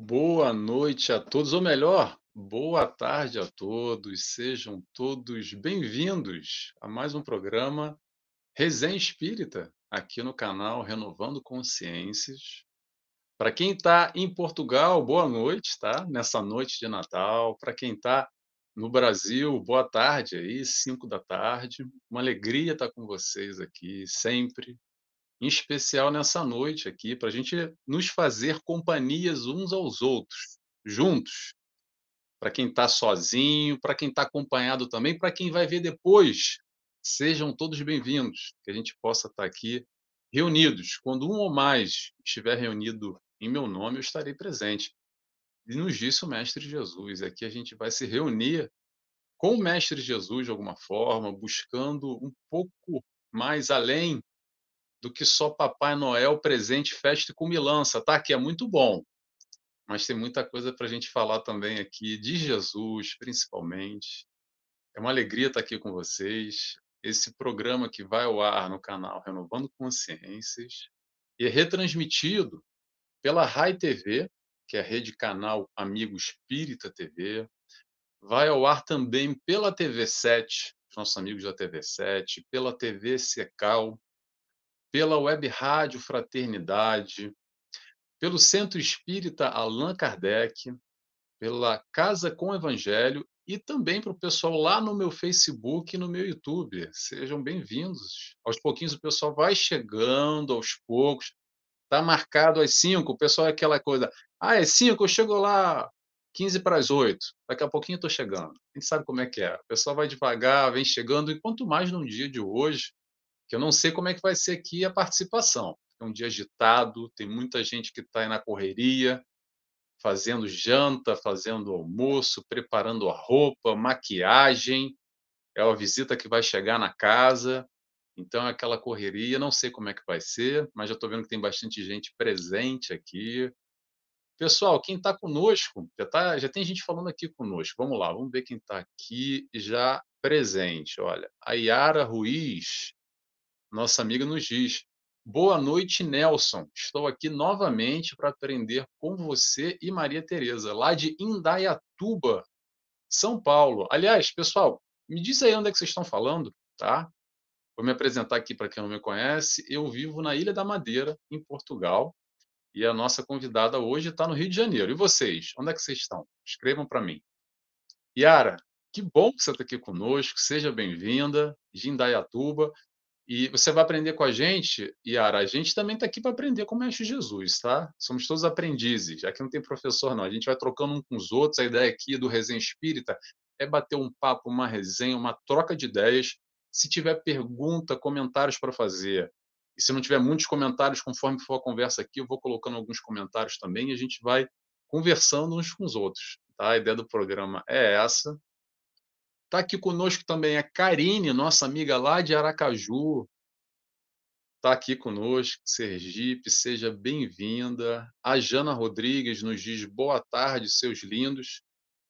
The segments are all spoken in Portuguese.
Boa noite a todos, ou melhor, boa tarde a todos. Sejam todos bem-vindos a mais um programa Resenha Espírita, aqui no canal Renovando Consciências. Para quem está em Portugal, boa noite, tá? Nessa noite de Natal. Para quem está no Brasil, boa tarde aí, 5 da tarde. Uma alegria estar com vocês aqui, sempre em especial nessa noite aqui, para a gente nos fazer companhias uns aos outros, juntos. Para quem está sozinho, para quem está acompanhado também, para quem vai ver depois. Sejam todos bem-vindos, que a gente possa estar aqui reunidos. Quando um ou mais estiver reunido em meu nome, eu estarei presente. E nos disse o Mestre Jesus. Aqui a gente vai se reunir com o Mestre Jesus de alguma forma, buscando um pouco mais além do que só Papai Noel, presente, festa e comilança, tá? Que é muito bom. Mas tem muita coisa para a gente falar também aqui de Jesus, principalmente. É uma alegria estar aqui com vocês. Esse programa que vai ao ar no canal Renovando Consciências e é retransmitido pela Rai TV, que é a rede canal Amigo Espírita TV. Vai ao ar também pela TV7, nossos amigos da TV7, pela TV Secal, pela Web Rádio Fraternidade, pelo Centro Espírita Allan Kardec, pela Casa com Evangelho e também para o pessoal lá no meu Facebook e no meu YouTube. Sejam bem-vindos. Aos pouquinhos o pessoal vai chegando, aos poucos. Está marcado às 5, o pessoal é aquela coisa. Ah, é 5, eu chego lá 15 para as 8. Daqui a pouquinho eu estou chegando. A gente sabe como é que é. O pessoal vai devagar, vem chegando, e quanto mais no dia de hoje, que eu não sei como é que vai ser aqui a participação. É um dia agitado, tem muita gente que está aí na correria, fazendo janta, fazendo almoço, preparando a roupa, maquiagem. É uma visita que vai chegar na casa, então é aquela correria. Não sei como é que vai ser, mas já estou vendo que tem bastante gente presente aqui. Pessoal, quem está conosco, já, tá, já tem gente falando aqui conosco. Vamos lá, vamos ver quem está aqui já presente. Olha, a Yara Ruiz nossa amiga nos diz: Boa noite, Nelson. Estou aqui novamente para aprender com você e Maria Tereza, lá de Indaiatuba, São Paulo. Aliás, pessoal, me diz aí onde é que vocês estão falando, tá? Vou me apresentar aqui para quem não me conhece. Eu vivo na Ilha da Madeira, em Portugal, e a nossa convidada hoje está no Rio de Janeiro. E vocês? Onde é que vocês estão? Escrevam para mim. Yara, que bom que você está aqui conosco. Seja bem-vinda de Indaiatuba. E você vai aprender com a gente, Yara. A gente também está aqui para aprender com o Mestre Jesus, tá? Somos todos aprendizes. Aqui não tem professor, não. A gente vai trocando um com os outros. A ideia aqui do Resenha Espírita é bater um papo, uma resenha, uma troca de ideias. Se tiver pergunta, comentários para fazer, e se não tiver muitos comentários, conforme for a conversa aqui, eu vou colocando alguns comentários também e a gente vai conversando uns com os outros. Tá? A ideia do programa é essa. Está aqui conosco também a Karine, nossa amiga lá de Aracaju. Está aqui conosco, Sergipe, seja bem-vinda. A Jana Rodrigues nos diz boa tarde, seus lindos.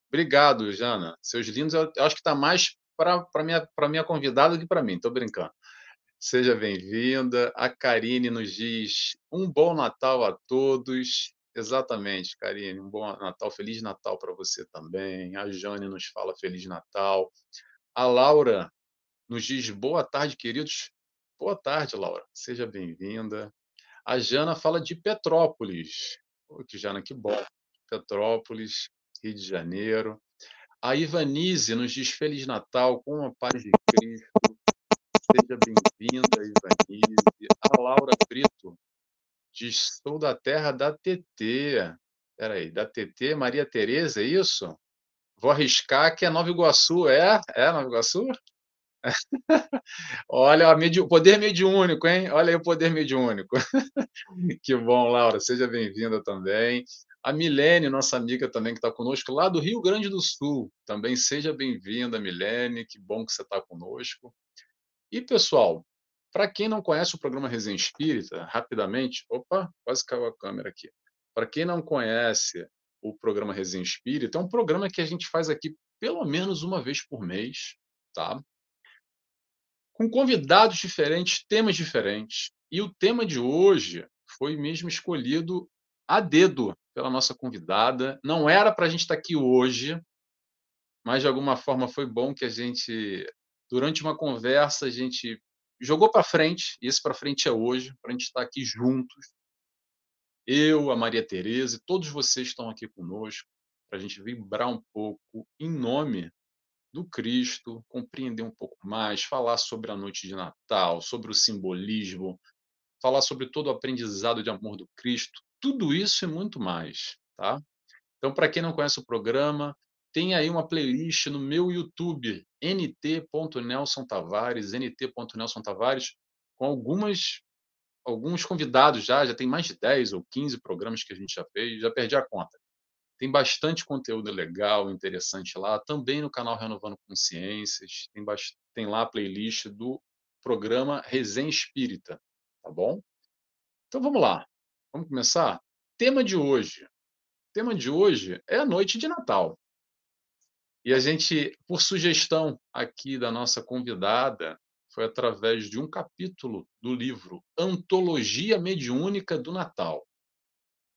Obrigado, Jana. Seus lindos, eu acho que está mais para a minha, minha convidada do que para mim, estou brincando. Seja bem-vinda. A Karine nos diz um bom Natal a todos. Exatamente, Karine. Um bom Natal, Feliz Natal para você também. A Jane nos fala Feliz Natal. A Laura nos diz boa tarde, queridos. Boa tarde, Laura. Seja bem-vinda. A Jana fala de Petrópolis. Oh, que Jana, que bom. Petrópolis, Rio de Janeiro. A Ivanise nos diz Feliz Natal com a paz de Cristo. Seja bem-vinda, Ivanise. A Laura Brito Diz, sou da terra da TT. Espera aí, da TT Maria Tereza, é isso? Vou arriscar que é Nova Iguaçu. É? É Nova Iguaçu? Olha, o poder mediúnico, hein? Olha aí o poder mediúnico. que bom, Laura. Seja bem-vinda também. A Milene, nossa amiga também que está conosco, lá do Rio Grande do Sul. Também seja bem-vinda, Milene. Que bom que você está conosco. E, pessoal, para quem não conhece o programa Resenha Espírita, rapidamente, opa, quase caiu a câmera aqui. Para quem não conhece o programa Resenha Espírita, é um programa que a gente faz aqui pelo menos uma vez por mês, tá? Com convidados diferentes, temas diferentes. E o tema de hoje foi mesmo escolhido a dedo, pela nossa convidada. Não era para a gente estar aqui hoje, mas de alguma forma foi bom que a gente, durante uma conversa, a gente jogou para frente, e esse para frente é hoje, para a gente estar aqui juntos. Eu, a Maria Tereza e todos vocês estão aqui conosco, para a gente vibrar um pouco em nome do Cristo, compreender um pouco mais, falar sobre a noite de Natal, sobre o simbolismo, falar sobre todo o aprendizado de amor do Cristo, tudo isso e muito mais, tá? Então, para quem não conhece o programa, tem aí uma playlist no meu YouTube, nt.nelson Tavares, nt.nelson Tavares, com algumas alguns convidados já, já tem mais de 10 ou 15 programas que a gente já fez, já perdi a conta. Tem bastante conteúdo legal, interessante lá, também no canal Renovando Consciências, tem, tem lá a playlist do programa Resenha Espírita, tá bom? Então vamos lá, vamos começar? Tema de hoje. O tema de hoje é a noite de Natal. E a gente, por sugestão aqui da nossa convidada, foi através de um capítulo do livro Antologia Mediúnica do Natal.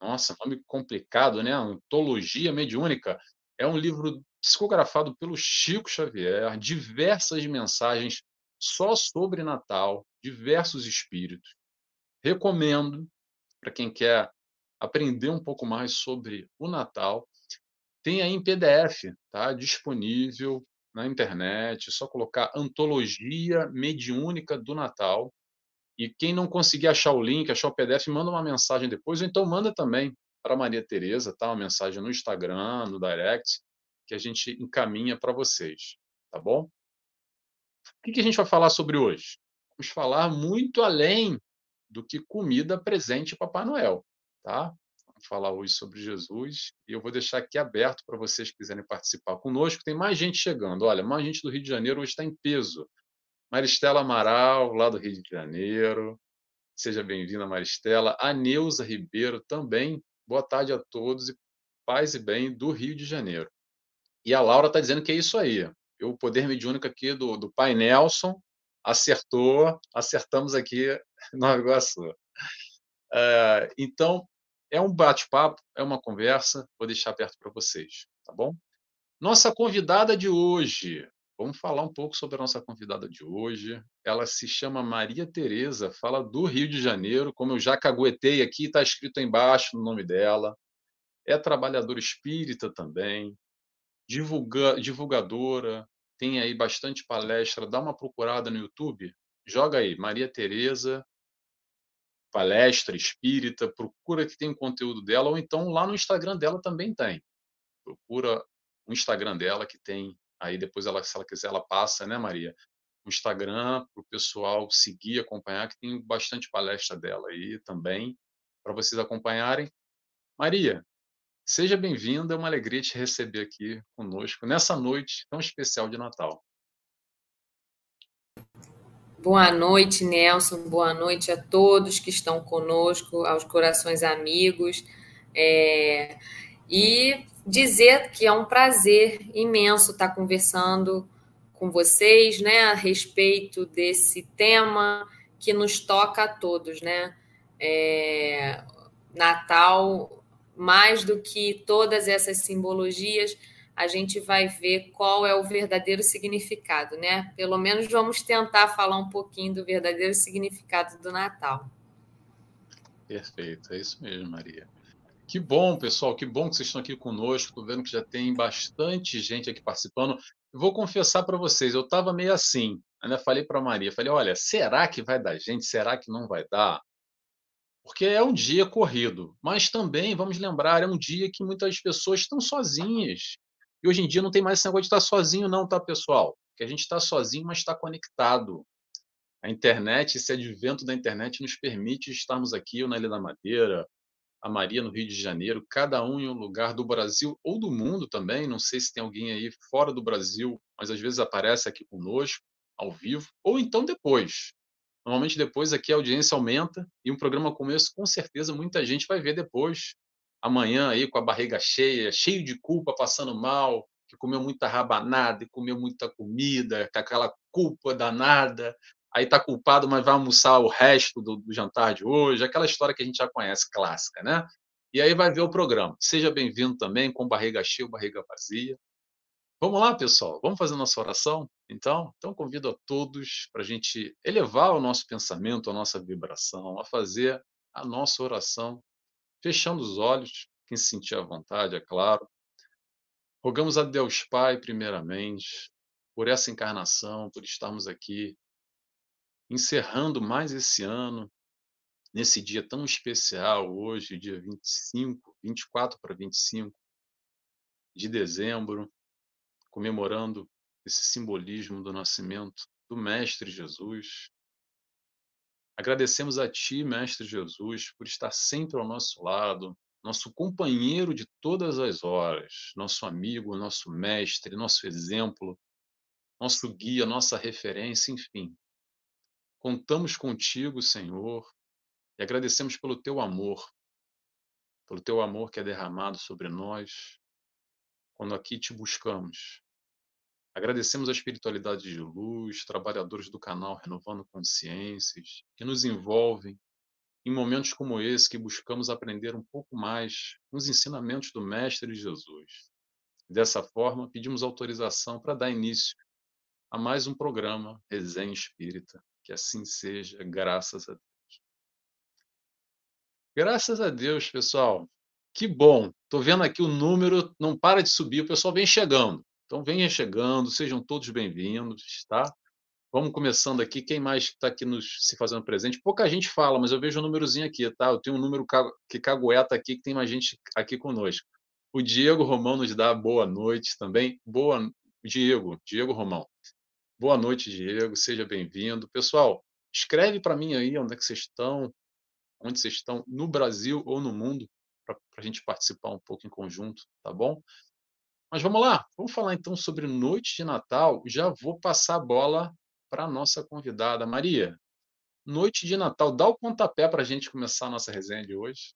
Nossa, nome complicado, né? Antologia Mediúnica. É um livro psicografado pelo Chico Xavier, diversas mensagens só sobre Natal, diversos espíritos. Recomendo para quem quer aprender um pouco mais sobre o Natal. Tem aí em PDF, tá? Disponível na internet, é só colocar Antologia Mediúnica do Natal e quem não conseguir achar o link, achar o PDF, manda uma mensagem depois, ou então manda também para Maria Tereza, tá? Uma mensagem no Instagram, no direct, que a gente encaminha para vocês, tá bom? O que, que a gente vai falar sobre hoje? Vamos falar muito além do que comida presente Papai Noel, tá? Falar hoje sobre Jesus e eu vou deixar aqui aberto para vocês que quiserem participar conosco. Tem mais gente chegando. Olha, mais gente do Rio de Janeiro hoje está em peso. Maristela Amaral, lá do Rio de Janeiro. Seja bem-vinda, Maristela. A Neuza Ribeiro também. Boa tarde a todos e paz e bem do Rio de Janeiro. E a Laura está dizendo que é isso aí. O poder mediúnico aqui do, do pai Nelson acertou, acertamos aqui no Iguaçu. É, então, é um bate-papo, é uma conversa, vou deixar aberto para vocês, tá bom? Nossa convidada de hoje, Vamos falar um pouco sobre a nossa convidada de hoje. Ela se chama Maria Tereza, fala do Rio de Janeiro, como eu já caguetei aqui, está escrito embaixo no nome dela. É trabalhadora espírita também, divulga, divulgadora, tem aí bastante palestra. Dá uma procurada no YouTube, joga aí, Maria Tereza, palestra espírita, procura que tem o conteúdo dela, ou então lá no Instagram dela também tem. Procura o Instagram dela que tem Aí depois, ela, se ela quiser, ela passa, né, Maria? O Instagram para o pessoal seguir, acompanhar, que tem bastante palestra dela aí também, para vocês acompanharem. Maria, seja bem-vinda, é uma alegria te receber aqui conosco nessa noite tão especial de Natal. Boa noite, Nelson. Boa noite a todos que estão conosco, aos corações amigos. É... E dizer que é um prazer imenso estar conversando com vocês, né, a respeito desse tema que nos toca a todos, né? É, Natal, mais do que todas essas simbologias, a gente vai ver qual é o verdadeiro significado, né? Pelo menos vamos tentar falar um pouquinho do verdadeiro significado do Natal. Perfeito, é isso mesmo, Maria. Que bom, pessoal, que bom que vocês estão aqui conosco. Vendo que já tem bastante gente aqui participando. Vou confessar para vocês, eu estava meio assim. Ainda falei para Maria, falei, olha, será que vai dar gente? Será que não vai dar? Porque é um dia corrido, mas também, vamos lembrar, é um dia que muitas pessoas estão sozinhas. E hoje em dia não tem mais esse negócio de estar sozinho, não, tá, pessoal? Porque a gente está sozinho, mas está conectado. A internet, esse advento da internet nos permite estarmos aqui, eu na Ilha da Madeira, a Maria no Rio de Janeiro, cada um em um lugar do Brasil ou do mundo também. Não sei se tem alguém aí fora do Brasil, mas às vezes aparece aqui conosco, ao vivo, ou então depois. Normalmente depois aqui a audiência aumenta e um programa como esse, com certeza, muita gente vai ver depois. Amanhã aí com a barriga cheia, cheio de culpa, passando mal, que comeu muita rabanada e comeu muita comida, com aquela culpa danada, aí está culpado, mas vai almoçar o resto do, do, jantar de hoje, aquela história que a gente já conhece, clássica, né? E aí vai ver o programa. Seja bem-vindo também com barriga cheia ou barriga vazia. Vamos lá, pessoal? Vamos fazer nossa oração? Então, então convido a todos para a gente elevar o nosso pensamento, a nossa vibração, a fazer a nossa oração, fechando os olhos, quem se sentir à vontade, é claro. Rogamos a Deus Pai, primeiramente, por essa encarnação, por estarmos aqui encerrando mais esse ano, nesse dia tão especial, hoje, dia 25, 24 para 25 de dezembro, comemorando esse simbolismo do nascimento do Mestre Jesus. Agradecemos a Ti, Mestre Jesus, por estar sempre ao nosso lado, nosso companheiro de todas as horas, nosso amigo, nosso mestre, nosso exemplo, nosso guia, nossa referência, enfim. Contamos contigo, Senhor, e agradecemos pelo teu amor, pelo teu amor que é derramado sobre nós, quando aqui te buscamos. Agradecemos a espiritualidade de luz, trabalhadores do canal Renovando Consciências, que nos envolvem em momentos como esse que buscamos aprender um pouco mais os ensinamentos do Mestre Jesus. Dessa forma, pedimos autorização para dar início a mais um programa Resenha Espírita. Que assim seja, graças a Deus. Graças a Deus, pessoal. Que bom. Estou vendo aqui o número não para de subir, o pessoal vem chegando. Então venha chegando, sejam todos bem-vindos, tá? Vamos começando aqui. Quem mais está aqui nos, se fazendo presente? Pouca gente fala, mas eu vejo um númerozinho aqui, tá? Eu tenho um número que cagueta aqui, que tem mais gente aqui conosco. O Diego Romão nos dá boa noite também. Boa, Diego, Diego Romão. Boa noite, Diego. Seja bem-vindo. Pessoal, escreve para mim aí onde é que vocês estão, onde vocês estão, no Brasil ou no mundo, para a gente participar um pouco em conjunto, tá bom? Mas vamos lá, vamos falar então sobre noite de Natal. Já vou passar a bola para a nossa convidada, Maria. Noite de Natal, dá o pontapé para a gente começar a nossa resenha de hoje.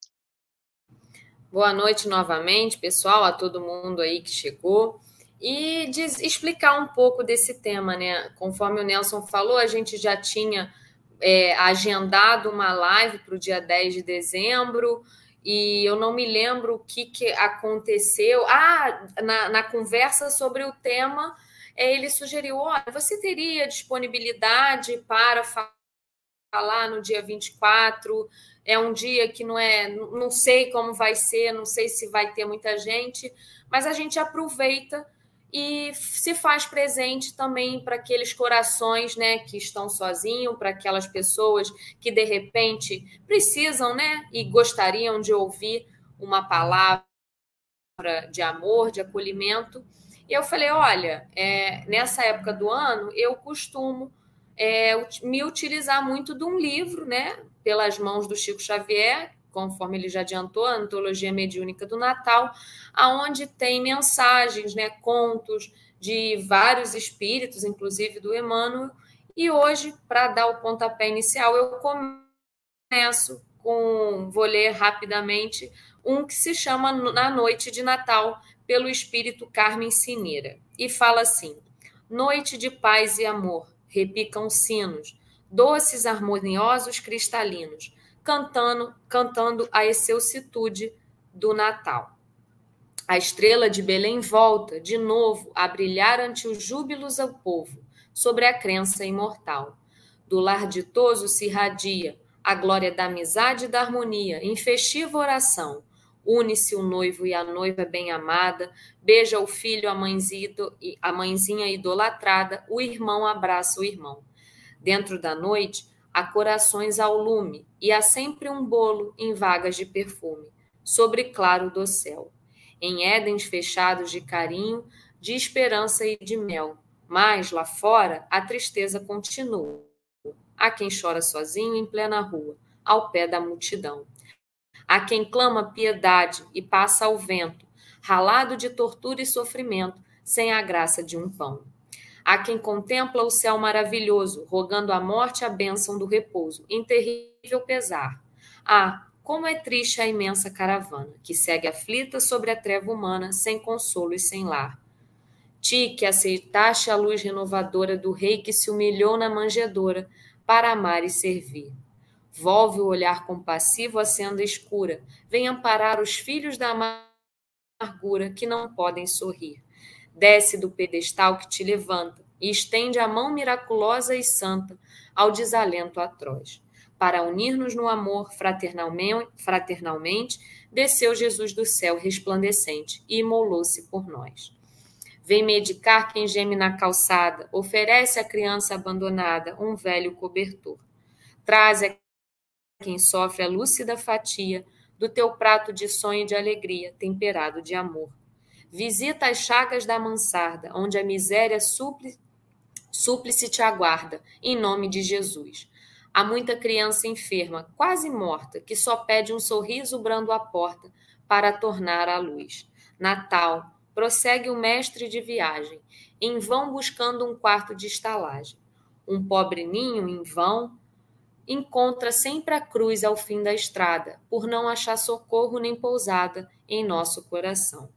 Boa noite novamente, pessoal, a todo mundo aí que chegou. E diz, explicar um pouco desse tema, né? Conforme o Nelson falou, a gente já tinha é, agendado uma live para o dia 10 de dezembro, e eu não me lembro o que, que aconteceu. Ah, na, na conversa sobre o tema, é, ele sugeriu: olha, você teria disponibilidade para falar no dia 24? É um dia que não é, não sei como vai ser, não sei se vai ter muita gente, mas a gente aproveita e se faz presente também para aqueles corações, né, que estão sozinhos, para aquelas pessoas que de repente precisam, né, e gostariam de ouvir uma palavra de amor, de acolhimento. E eu falei, olha, é, nessa época do ano eu costumo é, me utilizar muito de um livro, né, pelas mãos do Chico Xavier, conforme ele já adiantou, a antologia mediúnica do Natal, aonde tem mensagens, né, contos de vários espíritos, inclusive do Emmanuel. E hoje, para dar o pontapé inicial, eu começo com, vou ler rapidamente, um que se chama Na Noite de Natal, pelo espírito Carmen Cineira. E fala assim: Noite de paz e amor, repicam sinos, doces harmoniosos cristalinos, cantando, cantando a excelsitude do Natal. A estrela de Belém volta, de novo, a brilhar ante os júbilos ao povo, sobre a crença imortal. Do lar ditoso se irradia a glória da amizade e da harmonia, em festiva oração. Une-se o noivo e a noiva bem-amada, beija o filho, a mãezinha, a mãezinha idolatrada, o irmão abraça o irmão. Dentro da noite, há corações ao lume, e há sempre um bolo em vagas de perfume, sobre claro do céu. Em édens fechados de carinho, de esperança e de mel. Mas, lá fora, a tristeza continua. Há quem chora sozinho em plena rua, ao pé da multidão. Há quem clama piedade e passa ao vento, ralado de tortura e sofrimento, sem a graça de um pão. Há quem contempla o céu maravilhoso, rogando a morte a bênção do repouso, em terrível pesar. Ah, como é triste a imensa caravana, que segue aflita sobre a treva humana, sem consolo e sem lar. Ti, que aceitaste a luz renovadora do rei que se humilhou na manjedoura, para amar e servir. Volve o olhar compassivo à senda escura. Vem amparar os filhos da amargura que não podem sorrir. Desce do pedestal que te levanta e estende a mão miraculosa e santa ao desalento atroz. Para unir-nos no amor fraternalmente, desceu Jesus do céu resplandecente e imolou-se por nós. Vem medicar quem geme na calçada, oferece à criança abandonada um velho cobertor. Traz a quem sofre a lúcida fatia do teu prato de sonho e de alegria, temperado de amor. Visita as chagas da mansarda, onde a miséria súplice Súplice te aguarda, em nome de Jesus. Há muita criança enferma, quase morta, que só pede um sorriso brando à porta para tornar a luz. Natal, prossegue o mestre de viagem, em vão buscando um quarto de estalagem. Um pobre ninho, em vão, encontra sempre a cruz ao fim da estrada, por não achar socorro nem pousada em nosso coração.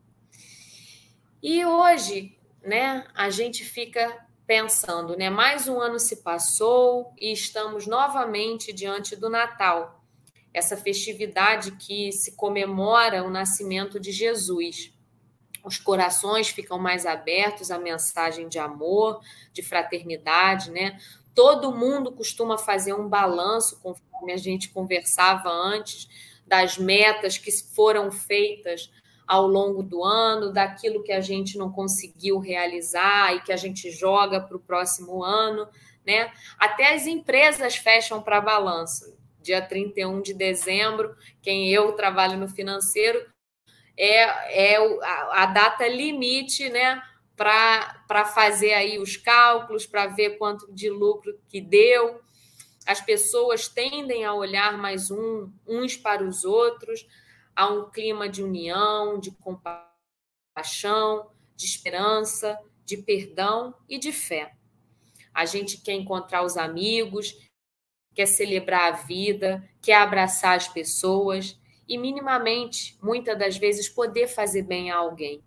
E hoje, né, a gente fica pensando, né? Mais um ano se passou e estamos novamente diante do Natal, essa festividade que se comemora o nascimento de Jesus. Os corações ficam mais abertos à mensagem de amor, de fraternidade, né? Todo mundo costuma fazer um balanço, conforme a gente conversava antes, das metas que foram feitas ao longo do ano, daquilo que a gente não conseguiu realizar e que a gente joga para o próximo ano, né? Até as empresas fecham para balanço. Dia 31 de dezembro, quem eu trabalho no financeiro, é, é a, data limite, né? Para fazer aí os cálculos, para ver quanto de lucro que deu. As pessoas tendem a olhar mais um, uns para os outros há um clima de união, de compaixão, de esperança, de perdão e de fé. A gente quer encontrar os amigos, quer celebrar a vida, quer abraçar as pessoas e, minimamente, muitas das vezes, poder fazer bem a alguém.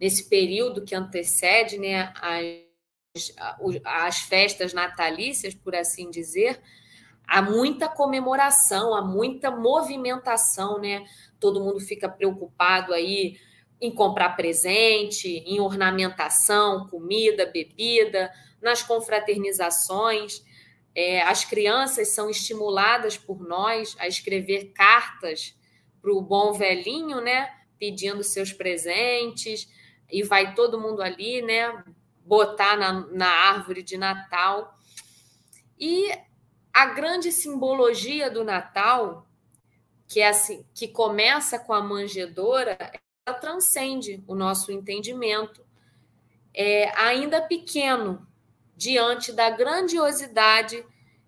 Nesse período que antecede né, as, as festas natalícias, por assim dizer, há muita comemoração, há muita movimentação, né? Todo mundo fica preocupado aí em comprar presente, em ornamentação, comida, bebida, nas confraternizações. É, as crianças são estimuladas por nós a escrever cartas para o bom velhinho, né? Pedindo seus presentes, e vai todo mundo ali, né? Botar na, na árvore de Natal. E a grande simbologia do Natal, que é assim, que começa com a manjedora, ela transcende o nosso entendimento. É ainda pequeno diante da grandiosidade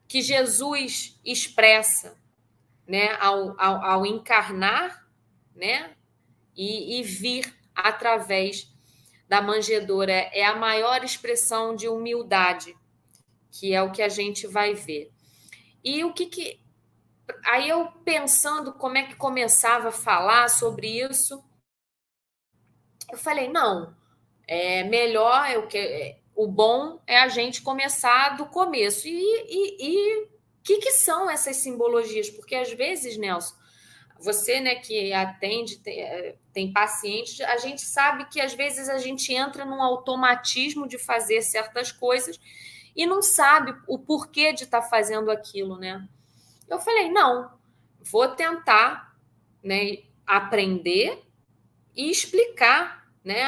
que Jesus expressa, né, ao, ao, ao encarnar, né, e, e vir através da manjedora é a maior expressão de humildade, que é o que a gente vai ver. E o que que. Aí eu pensando como é que começava a falar sobre isso, eu falei, não, é melhor, eu que, o bom é a gente começar do começo. E o que, que são essas simbologias? Porque às vezes, Nelson, você né, que atende, tem, é, tem pacientes, a gente sabe que às vezes a gente entra num automatismo de fazer certas coisas e não sabe o porquê de estar tá fazendo aquilo, né? Eu falei, não, vou tentar né, aprender e explicar né,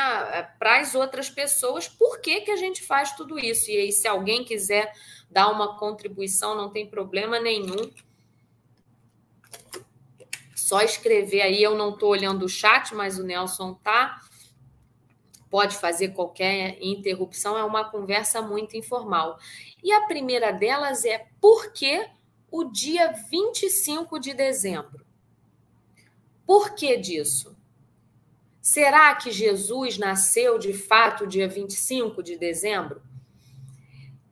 para as outras pessoas por que, que a gente faz tudo isso. E aí, se alguém quiser dar uma contribuição, não tem problema nenhum. Só escrever aí, eu não estou olhando o chat, mas o Nelson tá pode fazer qualquer interrupção, é uma conversa muito informal. E a primeira delas é por que o dia 25 de dezembro? Por que disso? Será que Jesus nasceu de fato dia 25 de dezembro?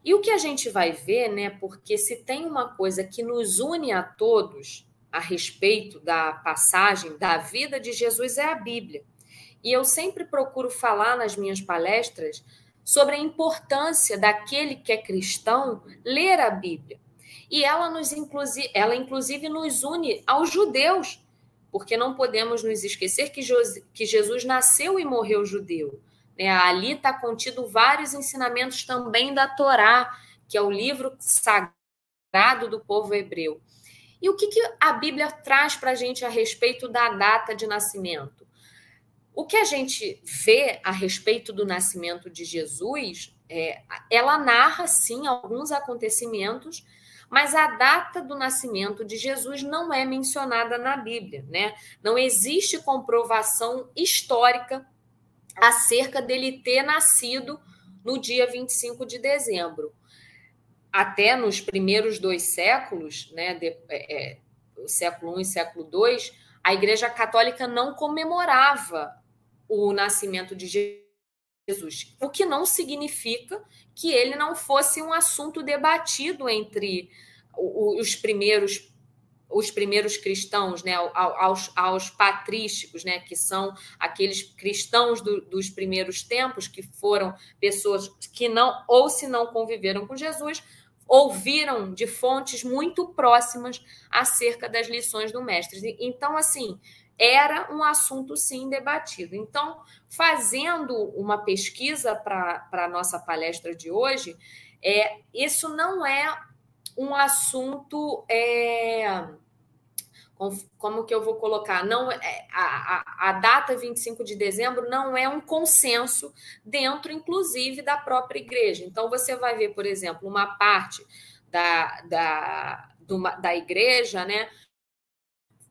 E o que a gente vai ver, né? Porque se tem uma coisa que nos une a todos a respeito da passagem da vida de Jesus é a Bíblia. E eu sempre procuro falar nas minhas palestras sobre a importância daquele que é cristão ler a Bíblia. E ela nos inclusive, ela inclusive nos une aos judeus, porque não podemos nos esquecer que, que Jesus nasceu e morreu judeu. Né? Ali está contido vários ensinamentos também da Torá, que é o livro sagrado do povo hebreu. E o que, que a Bíblia traz para a gente a respeito da data de nascimento? O que a gente vê a respeito do nascimento de Jesus, é, ela narra sim alguns acontecimentos, mas a data do nascimento de Jesus não é mencionada na Bíblia, né? Não existe comprovação histórica acerca dele ter nascido no dia 25 de dezembro até nos primeiros dois séculos, né, de, é, é, século I e século II, a Igreja Católica não comemorava o nascimento de Jesus, o que não significa que ele não fosse um assunto debatido entre os primeiros os primeiros cristãos, né, aos, aos patrísticos, né, que são aqueles cristãos do, dos primeiros tempos, que foram pessoas que não, ou se não conviveram com Jesus, ouviram de fontes muito próximas acerca das lições do mestre. Então, assim, era um assunto sim debatido. Então, fazendo uma pesquisa para a nossa palestra de hoje, é, isso não é um assunto. É, como que eu vou colocar? Não é, a, a, a, data 25 de dezembro não é um consenso dentro, inclusive, da própria igreja. Então, você vai ver, por exemplo, uma parte da, da, da igreja, né,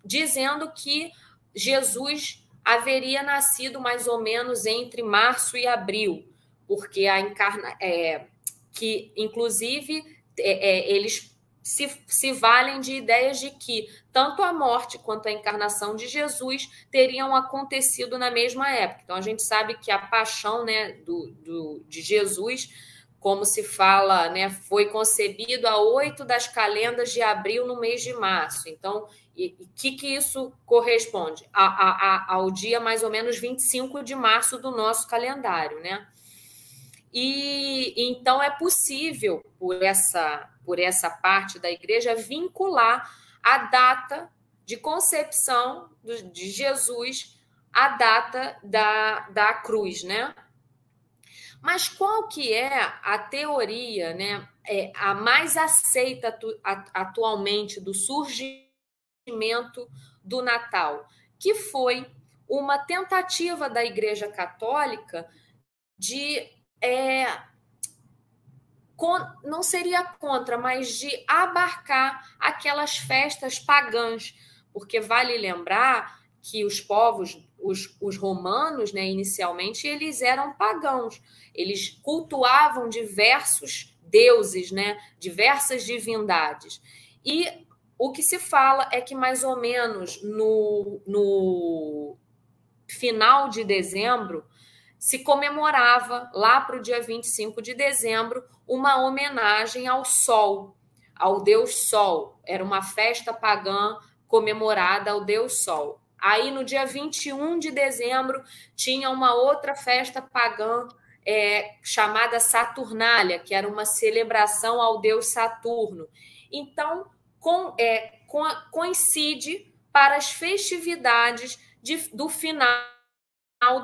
dizendo que Jesus haveria nascido mais ou menos entre março e abril, porque a encarna, é, que inclusive é, é, eles se, se valem de ideias de que tanto a morte quanto a encarnação de Jesus teriam acontecido na mesma época. Então, a gente sabe que a paixão né, do, do, de Jesus, como se fala, né, foi concebido a oito das calendas de abril no mês de março. Então, o que, que isso corresponde? A, a, a, ao dia mais ou menos 25 de março do nosso calendário, né? E então é possível, por essa, por essa parte da igreja, vincular a data de concepção de Jesus à data da, da cruz, né? Mas qual que é a teoria, né, é a mais aceita atu, atualmente do surgimento do Natal? Que foi uma tentativa da Igreja Católica de é, não seria contra, mas de abarcar aquelas festas pagãs, porque vale lembrar que os povos, os, os romanos, né, inicialmente, eles eram pagãos, eles cultuavam diversos deuses, né, diversas divindades. E o que se fala é que mais ou menos no, no final de dezembro, se comemorava, lá para o dia 25 de dezembro, uma homenagem ao Sol, ao Deus Sol. Era uma festa pagã comemorada ao Deus Sol. Aí, no dia 21 de dezembro, tinha uma outra festa pagã é, chamada Saturnália, que era uma celebração ao Deus Saturno. Então, com, é, com, coincide para as festividades de, do final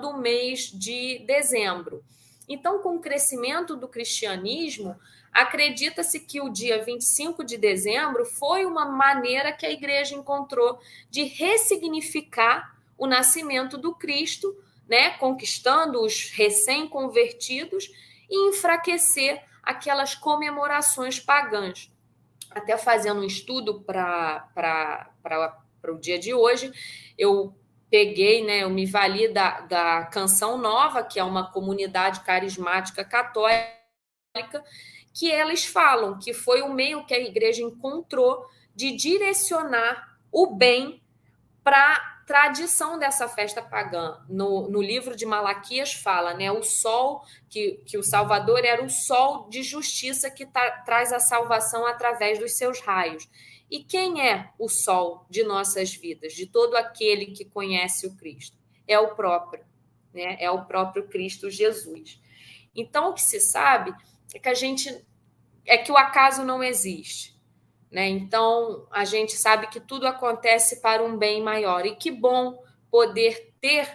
do mês de dezembro. Então, com o crescimento do cristianismo, acredita-se que o dia 25 de dezembro foi uma maneira que a igreja encontrou de ressignificar o nascimento do Cristo, né, conquistando os recém-convertidos e enfraquecer aquelas comemorações pagãs. Até fazendo um estudo para o dia de hoje, eu peguei, né, eu me vali da, da Canção Nova, que é uma comunidade carismática católica, que eles falam que foi o meio que a igreja encontrou de direcionar o bem para a tradição dessa festa pagã. No, no livro de Malaquias fala, né, o sol, que, que o Salvador era o sol de justiça que tá, traz a salvação através dos seus raios. E quem é o sol de nossas vidas, de todo aquele que conhece o Cristo? É o próprio, né? É o próprio Cristo Jesus. Então, o que se sabe é que a gente é que o acaso não existe, Né? Então, a gente sabe que tudo acontece para um bem maior. E que bom poder ter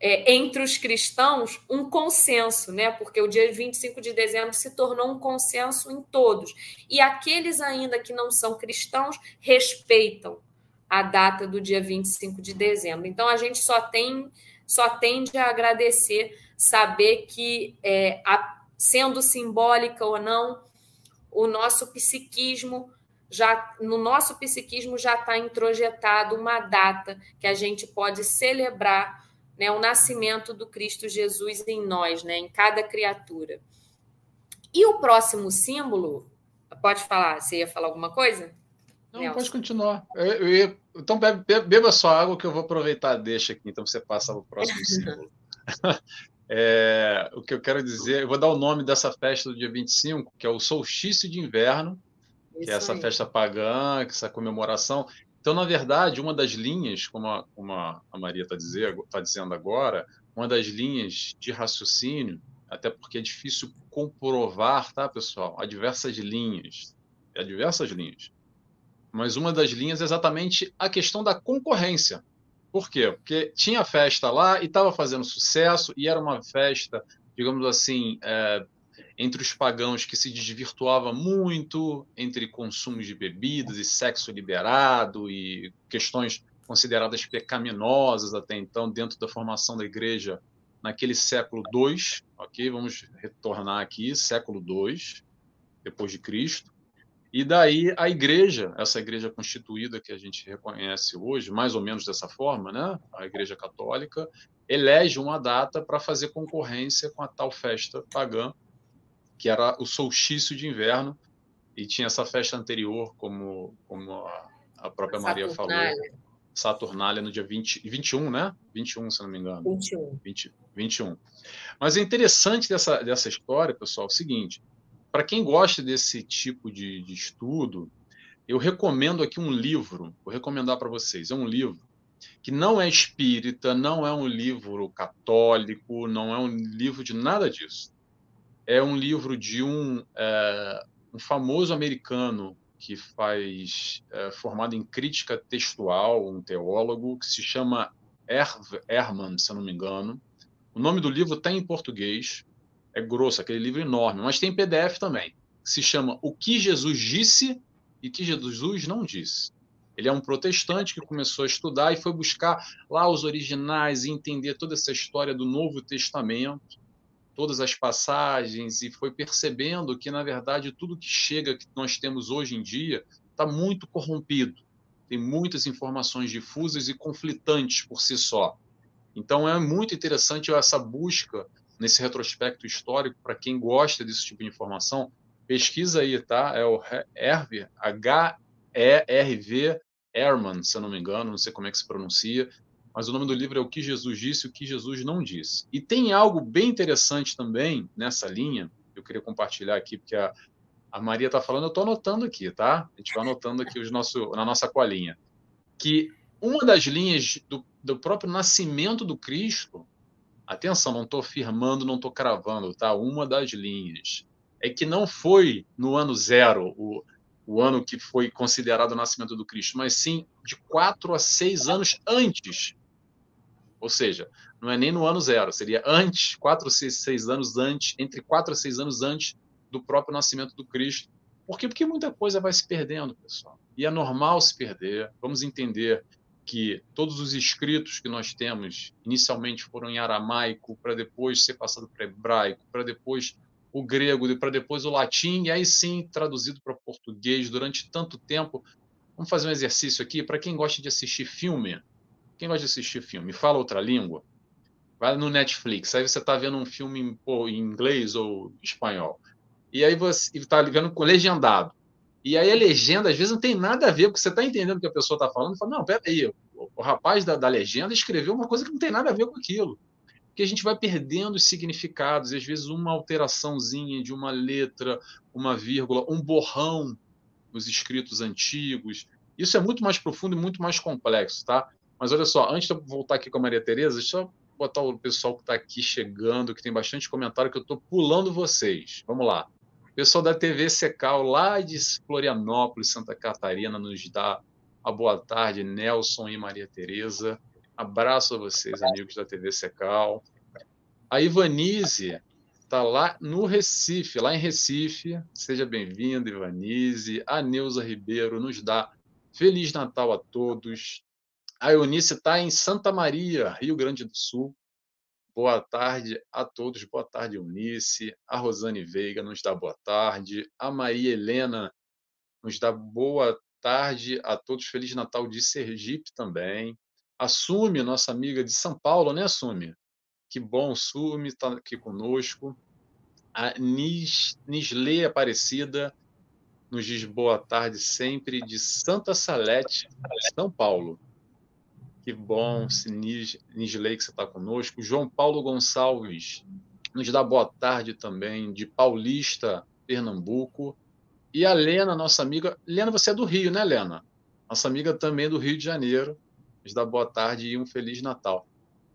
é, entre os cristãos um consenso, né? Porque o dia 25 de dezembro se tornou um consenso em todos. E aqueles ainda que não são cristãos respeitam a data do dia 25 de dezembro. Então a gente só tem só tende a agradecer saber que é, a, sendo simbólica ou não, o nosso psiquismo já no nosso psiquismo já está introjetado uma data que a gente pode celebrar né, o nascimento do Cristo Jesus em nós, né, em cada criatura. E o próximo símbolo, pode falar? Você ia falar alguma coisa? Não, Nelson? pode continuar. Eu, eu ia, então bebe, beba sua água que eu vou aproveitar deixa aqui, então você passa o próximo símbolo. É, o que eu quero dizer, eu vou dar o nome dessa festa do dia 25, que é o solstício de inverno, Isso que é essa aí. festa pagã, essa comemoração. Então, na verdade, uma das linhas, como a, como a Maria está tá dizendo agora, uma das linhas de raciocínio, até porque é difícil comprovar, tá, pessoal? Há diversas linhas, há diversas linhas. Mas uma das linhas é exatamente a questão da concorrência. Por quê? Porque tinha festa lá e estava fazendo sucesso, e era uma festa, digamos assim, é, entre os pagãos que se desvirtuava muito entre consumos de bebidas e sexo liberado e questões consideradas pecaminosas até então dentro da formação da igreja naquele século II, ok? Vamos retornar aqui, século II depois de Cristo. E daí a igreja, essa igreja constituída que a gente reconhece hoje, mais ou menos dessa forma, né? A igreja católica elege uma data para fazer concorrência com a tal festa pagã que era o solstício de inverno, e tinha essa festa anterior, como, como a, própria Maria falou, Saturnália no dia 20, 21, né? 21, se não me engano. 21. 20, 21. Mas é interessante dessa, dessa história, pessoal, é o seguinte: para quem gosta desse tipo de, de estudo, eu recomendo aqui um livro, vou recomendar para vocês. É um livro que não é espírita, não é um livro católico, não é um livro de nada disso é um livro de um, é, um famoso americano que faz é, formado em crítica textual, um teólogo que se chama Herv Ehrman, se eu não me engano. O nome do livro está em português, é grosso, aquele livro enorme, mas tem PDF também, que se chama O que Jesus disse e que Jesus não disse. Ele é um protestante que começou a estudar e foi buscar lá os originais e entender toda essa história do Novo Testamento todas as passagens e foi percebendo que, na verdade, tudo que chega, que nós temos hoje em dia, está muito corrompido. Tem muitas informações difusas e conflitantes por si só. Então, é muito interessante essa busca nesse retrospecto histórico para quem gosta desse tipo de informação. Pesquisa aí, tá? É o Herv, H-E-R-V, Ehrman, se eu não me engano, não sei como é que se pronuncia mas o nome do livro é O que Jesus disse e o que Jesus não disse. E tem algo bem interessante também nessa linha, que eu queria compartilhar aqui, porque a, a Maria está falando, eu estou anotando aqui, tá? A gente vai anotando aqui os nosso, na nossa colinha. Que uma das linhas do, do próprio nascimento do Cristo, atenção, não estou afirmando, não estou cravando, tá? Uma das linhas é que não foi no ano zero, o, o ano que foi considerado o nascimento do Cristo, mas sim de quatro a seis anos antes ou seja, não é nem no ano zero, seria antes, quatro, seis, seis anos antes, entre quatro a seis anos antes do próprio nascimento do Cristo. Por quê? Porque muita coisa vai se perdendo, pessoal. E é normal se perder. Vamos entender que todos os escritos que nós temos inicialmente foram em aramaico, para depois ser passado para hebraico, para depois o grego, para depois o latim, e aí sim traduzido para português durante tanto tempo. Vamos fazer um exercício aqui para quem gosta de assistir filme. Quem gosta de assistir filme, fala outra língua, vai no Netflix, aí você está vendo um filme em, pô, em, inglês ou espanhol, e aí você está vendo com legendado. E aí a legenda, às vezes, não tem nada a ver com o que você está entendendo o que a pessoa está falando. Fala, não, peraí, o, o rapaz da, da legenda escreveu uma coisa que não tem nada a ver com aquilo. Porque a gente vai perdendo os significados, e às vezes uma alteraçãozinha de uma letra, uma vírgula, um borrão nos escritos antigos. Isso é muito mais profundo e muito mais complexo, tá? Mas olha só, antes de eu voltar aqui com a Maria Tereza, deixa eu botar o pessoal que está aqui chegando, que tem bastante comentário, que eu estou pulando vocês. Vamos lá. Pessoal da TV Secal, lá de Florianópolis, Santa Catarina, nos dá a boa tarde, Nelson e Maria Tereza. Abraço a vocês, amigos da TV Secal. A Ivanise está lá no Recife, lá em Recife. Seja bem-vinda, Ivanise. A Neuza Ribeiro nos dá Feliz Natal a todos. A Eunice está em Santa Maria, Rio Grande do Sul. Boa tarde a todos. Boa tarde, Eunice. A Rosane Veiga nos dá boa tarde. A Maria Helena nos dá boa tarde a todos. Feliz Natal de Sergipe também. A Sume, nossa amiga de São Paulo, né, Sume? Que bom, Sume está aqui conosco. A Nis, Nisley Aparecida nos diz boa tarde sempre de Santa Salete, São Paulo. Que bom, Nis, Nisley, que você está conosco. João Paulo Gonçalves nos dá boa tarde também, de Paulista, Pernambuco. E a Lena, nossa amiga. Lena, você é do Rio, né, Lena? Nossa amiga também do Rio de Janeiro. Nos dá boa tarde e um Feliz Natal.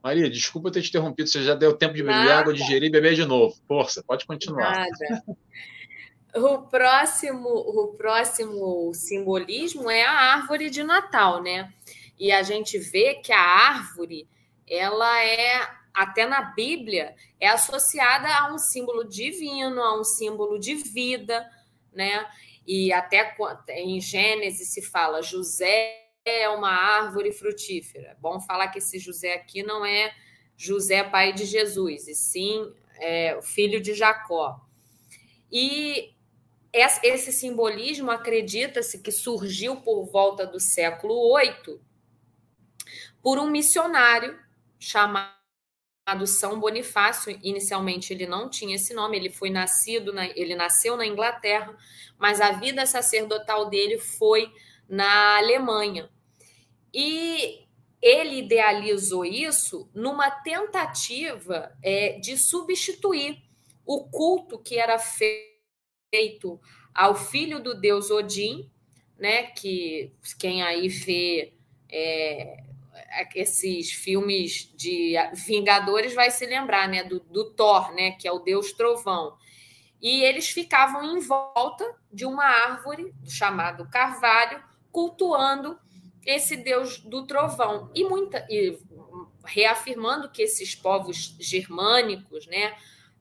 Maria, desculpa ter te interrompido, você já deu tempo de beber Nada. água, digerir e beber de novo. Força, pode continuar. Nada. O próximo, o próximo simbolismo é a árvore de Natal, né? E a gente vê que a árvore, ela é até na Bíblia, é associada a um símbolo divino, a um símbolo de vida, né? E até em Gênesis se fala José é uma árvore frutífera. Bom falar que esse José aqui não é José pai de Jesus, e sim é, filho de Jacó. E esse simbolismo acredita-se que surgiu por volta do século VIII por um missionário chamado São Bonifácio. Inicialmente ele não tinha esse nome, ele foi nascido, na, ele nasceu na Inglaterra, mas a vida sacerdotal dele foi na Alemanha. E ele idealizou isso numa tentativa é, de substituir o culto que era feito ao filho do deus Odin, né? Que quem aí vê é, esses filmes de Vingadores vai se lembrar, né? Do, do Thor, né? Que é o deus trovão. E eles ficavam em volta de uma árvore chamado carvalho, cultuando esse Deus do trovão. E, muita, e reafirmando que esses povos germânicos, né,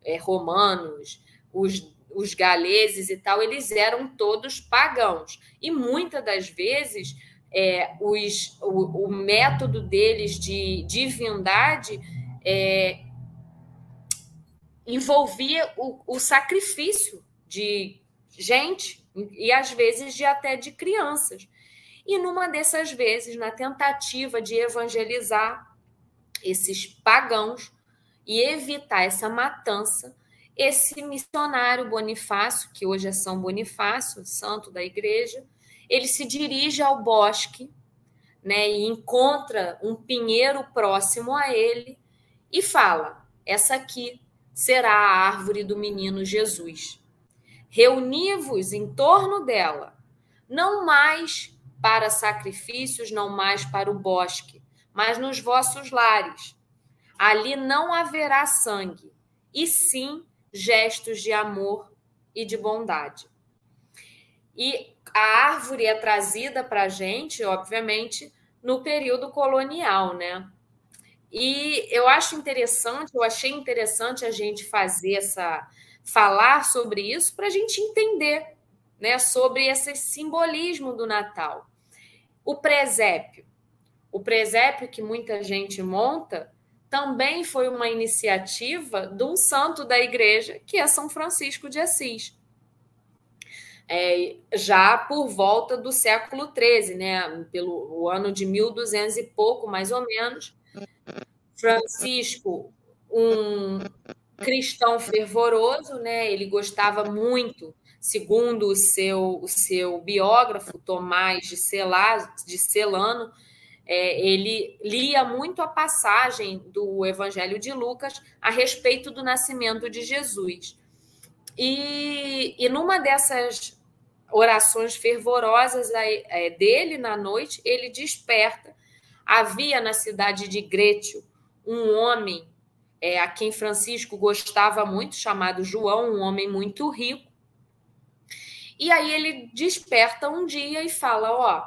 é, romanos, os, os galeses e tal, eles eram todos pagãos. E muitas das vezes é, os, o, o, método deles de divindade é, envolvia o, o sacrifício de gente e às vezes de até de crianças. E numa dessas vezes, na tentativa de evangelizar esses pagãos e evitar essa matança, esse missionário Bonifácio, que hoje é São Bonifácio, santo da igreja, ele se dirige ao bosque né, e encontra um pinheiro próximo a ele e fala: Essa aqui será a árvore do menino Jesus. Reuni-vos em torno dela, não mais para sacrifícios, não mais para o bosque, mas nos vossos lares. Ali não haverá sangue, e sim gestos de amor e de bondade. E a árvore é trazida para a gente, obviamente, no período colonial, né? E eu acho interessante, eu achei interessante a gente fazer essa, falar sobre isso para a gente entender, né, sobre esse simbolismo do Natal. O presépio. O presépio que muita gente monta também foi uma iniciativa de um santo da igreja, que é São Francisco de Assis. É, já por volta do século XIII, né, pelo ano de 1200 e pouco, mais ou menos, Francisco, um cristão fervoroso, né, ele gostava muito segundo o seu, o seu biógrafo, Tomás de, Celá, de Celano, é, ele lia muito a passagem do Evangelho de Lucas a respeito do nascimento de Jesus. E, e numa dessas orações fervorosas é, dele na noite, ele desperta. Havia na cidade de Grétio um homem é, a quem Francisco gostava muito, chamado João, um homem muito rico, E aí ele desperta um dia e fala: Ó,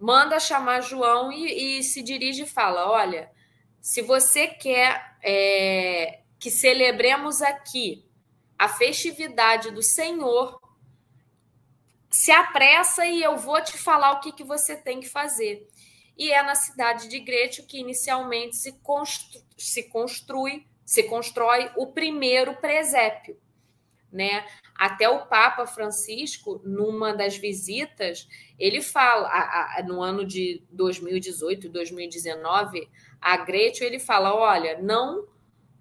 manda chamar João e, e se dirige e fala: Olha, se você quer é, que celebremos aqui a festividade do Senhor, se apressa e eu vou te falar o que, que você tem que fazer. E é na cidade de Grétio que inicialmente se, constru se construi, se constrói o primeiro presépio, né? Até o Papa Francisco, numa das visitas, ele fala, a, a, no ano de 2018, 2019, a Gretchen, ele fala: olha, não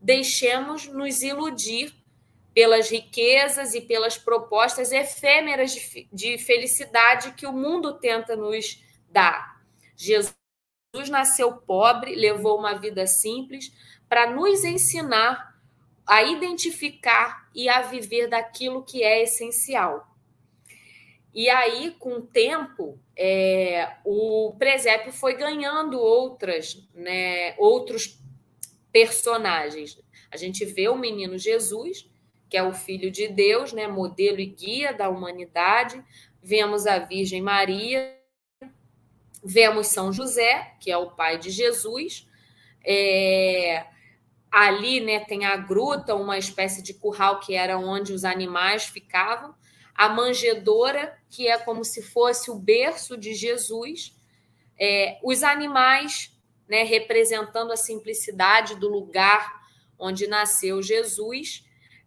deixemos nos iludir pelas riquezas e pelas propostas efêmeras de, de felicidade que o mundo tenta nos dar. Jesus nasceu pobre, levou uma vida simples para nos ensinar a identificar e a viver daquilo que é essencial. E aí, com o tempo, é, o presépio foi ganhando outras, né, outros personagens. A gente vê o menino Jesus, que é o filho de Deus, né, modelo e guia da humanidade. Vemos a Virgem Maria, vemos São José, que é o pai de Jesus. É, ali, né, tem a gruta, uma espécie de curral que era onde os animais ficavam. A manjedoura, que é como se fosse o berço de Jesus. É, os animais, né, representando a simplicidade do lugar onde nasceu Jesus.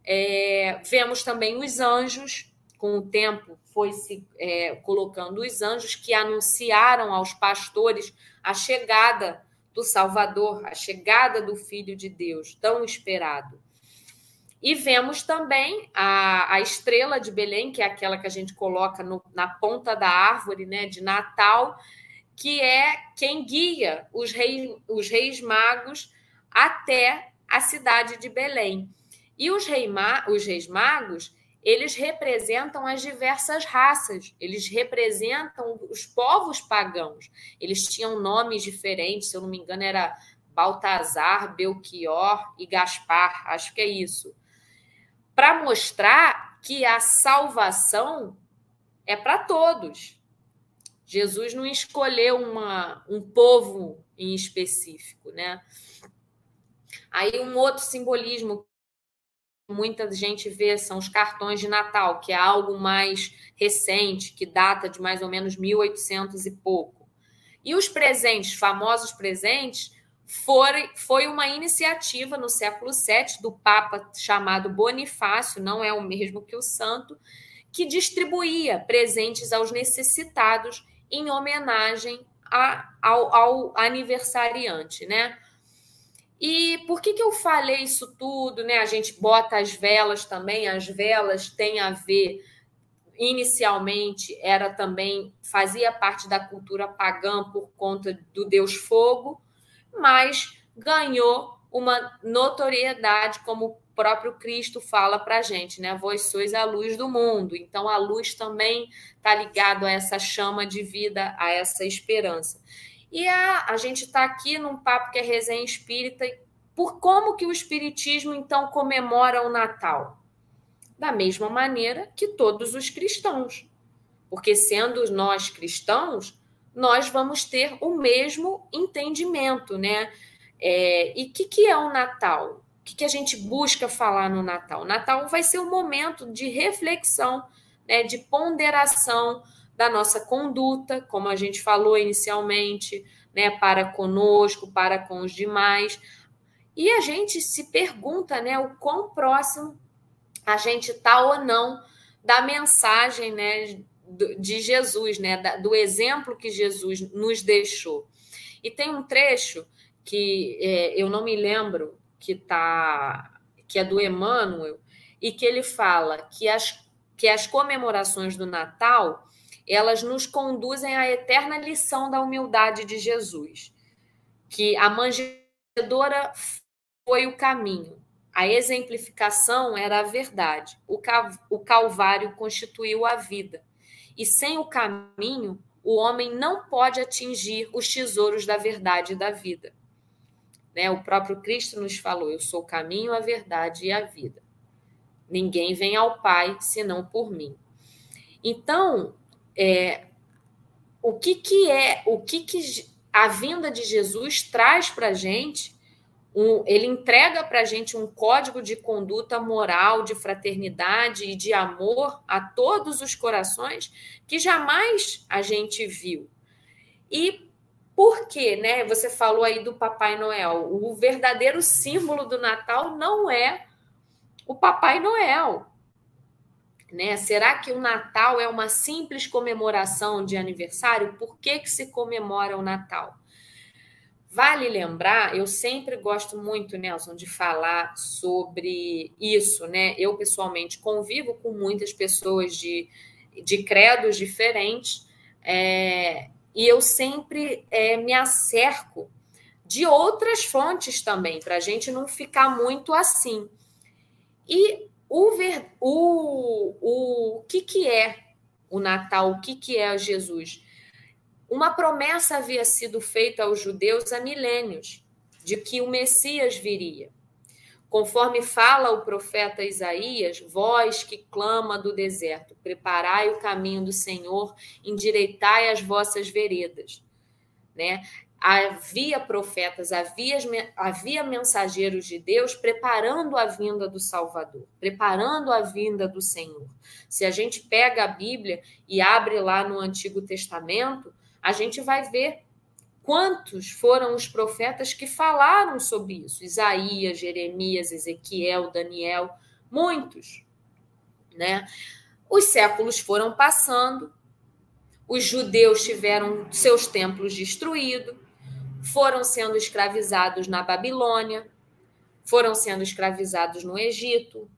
É, vemos também os anjos, com o tempo foi se é, colocando os anjos que anunciaram aos pastores a chegada do Salvador, a chegada do Filho de Deus, tão esperado. E vemos também a, a estrela de Belém, que é aquela que a gente coloca no, na ponta da árvore né, de Natal, que é quem guia os reis, os reis magos até a cidade de Belém. E os, rei, os reis magos, eles representam as diversas raças, eles representam os povos pagãos. Eles tinham nomes diferentes, se eu não me engano, era Baltazar, Belchior e Gaspar, acho que é isso. Para mostrar que a salvação é para todos. Jesus não escolheu uma, um povo em específico, né? Aí um outro simbolismo muita gente vê são os cartões de Natal, que é algo mais recente, que data de mais ou menos 1800 e pouco. E os presentes, famosos presentes, foi, foi uma iniciativa no século VII do Papa chamado Bonifácio, não é o mesmo que o santo, que distribuía presentes aos necessitados em homenagem a, ao, ao aniversariante, né? E por que, que eu falei isso tudo? Né? A gente bota as velas também, as velas têm a ver, inicialmente, era também, fazia parte da cultura pagã por conta do Deus Fogo, mas ganhou uma notoriedade, como o próprio Cristo fala para a gente, né? Vós sois a luz do mundo. Então, a luz também está ligado a essa chama de vida, a essa esperança. E a, a gente está aqui num papo que é resenha espírita, por como que o espiritismo então comemora o Natal? Da mesma maneira que todos os cristãos. Porque sendo nós cristãos, nós vamos ter o mesmo entendimento, né? É, e o que, que é o Natal? O que, que a gente busca falar no Natal? O Natal vai ser um momento de reflexão, né, de ponderação, da nossa conduta, como a gente falou inicialmente, né, para conosco, para com os demais. E a gente se pergunta, né, o quão próximo a gente está ou não da mensagem, né, de Jesus, né, do exemplo que Jesus nos deixou. E tem um trecho que é, eu não me lembro que tá que é do Emmanuel e que ele fala que as que as comemorações do Natal elas nos conduzem à eterna lição da humildade de Jesus, que a manjedoura foi o caminho, a exemplificação era a verdade, o Calvário constituiu a vida, e sem o caminho, o homem não pode atingir os tesouros da verdade e da vida. Né? O próprio Cristo nos falou: Eu sou o caminho, a verdade e a vida. Ninguém vem ao Pai senão por mim. Então, é, o que, que é, o que, que a vinda de Jesus traz para a gente? Um, ele entrega para a gente um código de conduta moral, de fraternidade e de amor a todos os corações que jamais a gente viu. E por quê, né? Você falou aí do Papai Noel. O verdadeiro símbolo do Natal não é o Papai Noel. Né? Será que o Natal é uma simples comemoração de aniversário? Por que, que se comemora o Natal? Vale lembrar, eu sempre gosto muito, Nelson, de falar sobre isso, né? Eu pessoalmente convivo com muitas pessoas de, de credos diferentes, é, e eu sempre é, me acerco de outras fontes também, para a gente não ficar muito assim. E o, ver, o, o, que, que é o Natal? O que, que é Jesus? Uma promessa havia sido feita aos judeus há milênios de que o Messias viria. Conforme fala o profeta Isaías, voz que clama do deserto, preparai o caminho do Senhor, endireitai as vossas veredas. Né? Havia profetas, havia, havia mensageiros de Deus preparando a vinda do Salvador, preparando a vinda do Senhor. Se a gente pega a Bíblia e abre lá no Antigo Testamento, a gente vai ver quantos foram os profetas que falaram sobre isso. Isaías, Jeremias, Ezequiel, Daniel, muitos, né? Os séculos foram passando, os judeus tiveram seus templos destruídos, foram sendo escravizados na Babilônia, foram sendo escravizados no Egito,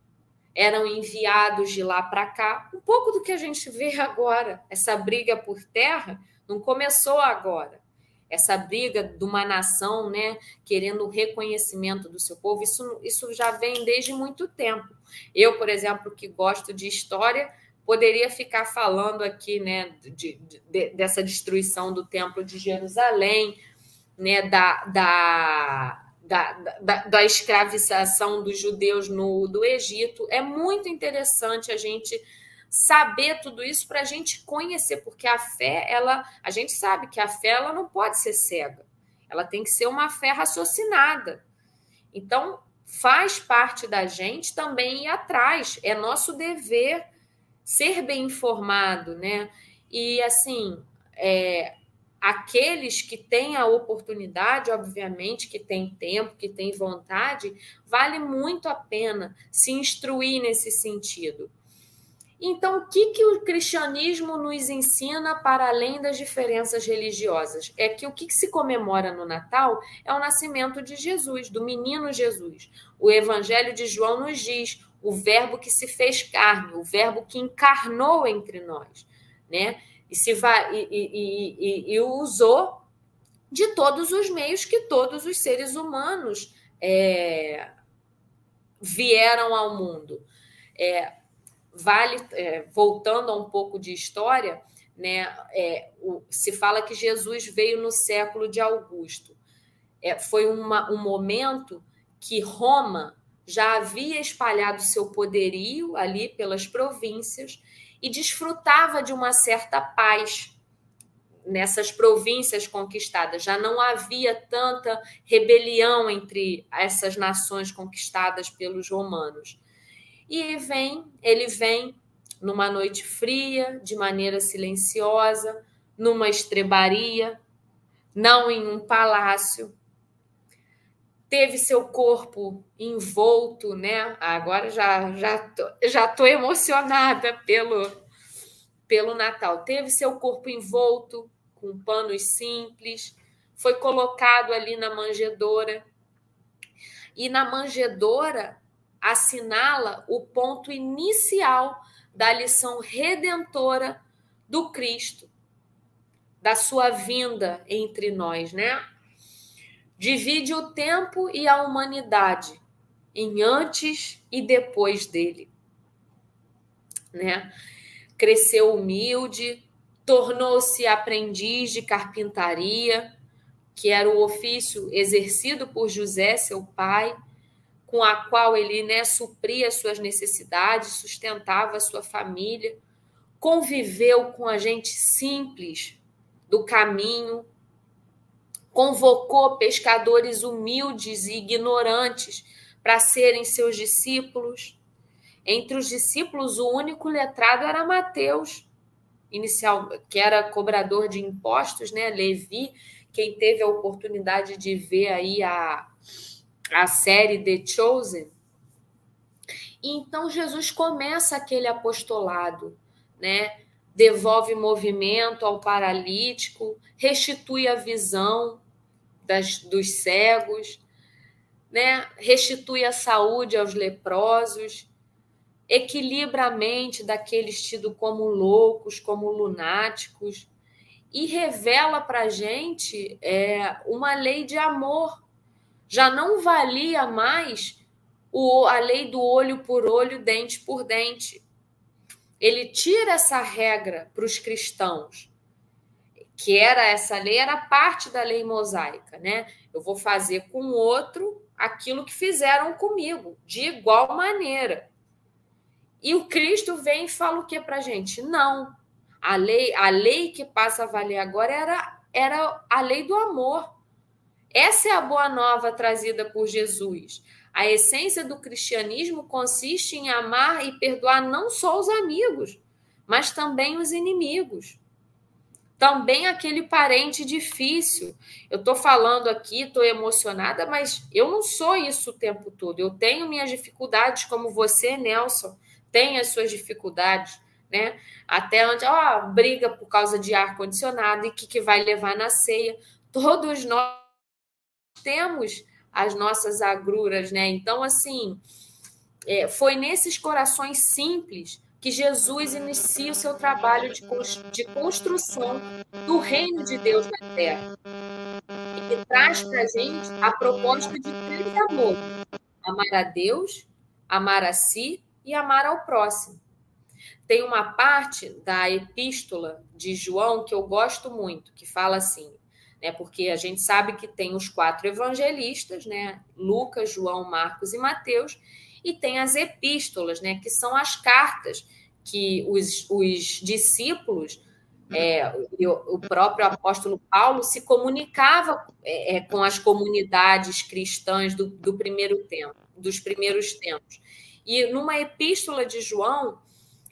eram enviados de lá para cá. Um pouco do que a gente vê agora, essa briga por terra, não começou agora. Essa briga de uma nação, né, querendo o reconhecimento do seu povo, isso, isso já vem desde muito tempo. Eu, por exemplo, que gosto de história, poderia ficar falando aqui, né, de, de, dessa destruição do Templo de Jerusalém, né, da, da, da, da, da escravização dos judeus no, do Egito. É muito interessante a gente saber tudo isso para a gente conhecer, porque a fé, ela, a gente sabe que a fé ela não pode ser cega, ela tem que ser uma fé raciocinada. Então, faz parte da gente também ir atrás, é nosso dever ser bem informado, né? E assim, é, aqueles que têm a oportunidade, obviamente, que têm tempo, que têm vontade, vale muito a pena se instruir nesse sentido. Então, o que, que o cristianismo nos ensina para além das diferenças religiosas? É que o que, que se comemora no Natal é o nascimento de Jesus, do menino Jesus. O Evangelho de João nos diz o verbo que se fez carne, o verbo que encarnou entre nós, né? E, se vai, e, e, e, e usou de todos os meios que todos os seres humanos é, vieram ao mundo. É, vale, é, voltando a um pouco de história, né, é, o, se fala que Jesus veio no século de Augusto. É, foi uma, um momento que Roma já havia espalhado seu poderio ali pelas províncias e desfrutava de uma certa paz nessas províncias conquistadas. Já não havia tanta rebelião entre essas nações conquistadas pelos romanos. E vem, ele vem numa noite fria, de maneira silenciosa, numa estrebaria, não em um palácio, teve seu corpo envolto, né? Agora já já tô, já tô emocionada pelo pelo Natal. Teve seu corpo envolto com panos simples, foi colocado ali na manjedoura. E na manjedoura assinala o ponto inicial da lição redentora do Cristo, da sua vinda entre nós, né? Divide o tempo e a humanidade em antes e depois dele. Né? Cresceu humilde, tornou-se aprendiz de carpintaria, que era o ofício exercido por José, seu pai, com a qual ele né, supria suas necessidades, sustentava sua família. conviveu com a gente simples do caminho, convocou pescadores humildes e ignorantes para serem seus discípulos. Entre os discípulos, o único letrado era Mateus, inicial, que era cobrador de impostos, né? Levi, quem teve a oportunidade de ver aí a, a série The Chosen. E então Jesus começa aquele apostolado, né? Devolve movimento ao paralítico, restitui a visão das, dos cegos, né? restitui a saúde aos leprosos, equilibra a mente daqueles tidos como loucos, como lunáticos, e revela para a gente é, uma lei de amor. Já não valia mais o, a lei do olho por olho, dente por dente. Ele tira essa regra para os cristãos, que era essa lei, era parte da lei mosaica, né? Eu vou fazer com outro aquilo que fizeram comigo, de igual maneira. E o Cristo vem e fala o que para a gente? Não. A lei, a lei que passa a valer agora era, era a lei do amor. Essa é a boa nova trazida por Jesus. A essência do cristianismo consiste em amar e perdoar não só os amigos, mas também os inimigos. Também aquele parente difícil. Eu estou falando aqui, estou emocionada, mas eu não sou isso o tempo todo. Eu tenho minhas dificuldades, como você, Nelson tem as suas dificuldades, né? Até onde, ó, briga por causa de ar condicionado e que, que vai levar na ceia. Todos nós temos as nossas agruras, né? Então, assim, é, foi nesses corações simples que Jesus inicia o seu trabalho de, construção do reino de Deus na terra. E que traz para a gente a proposta de três amores: amar a Deus, amar a si e amar ao próximo. Tem uma parte da epístola de João que eu gosto muito, que fala assim, né? Porque a gente sabe que tem os quatro evangelistas, né? Lucas, João, Marcos e Mateus, e tem as epístolas, né? Que são as cartas que os, os discípulos é, o próprio apóstolo Paulo se comunicava é, é, com as comunidades cristãs do, do primeiro tempo, dos primeiros tempos. E numa epístola de João,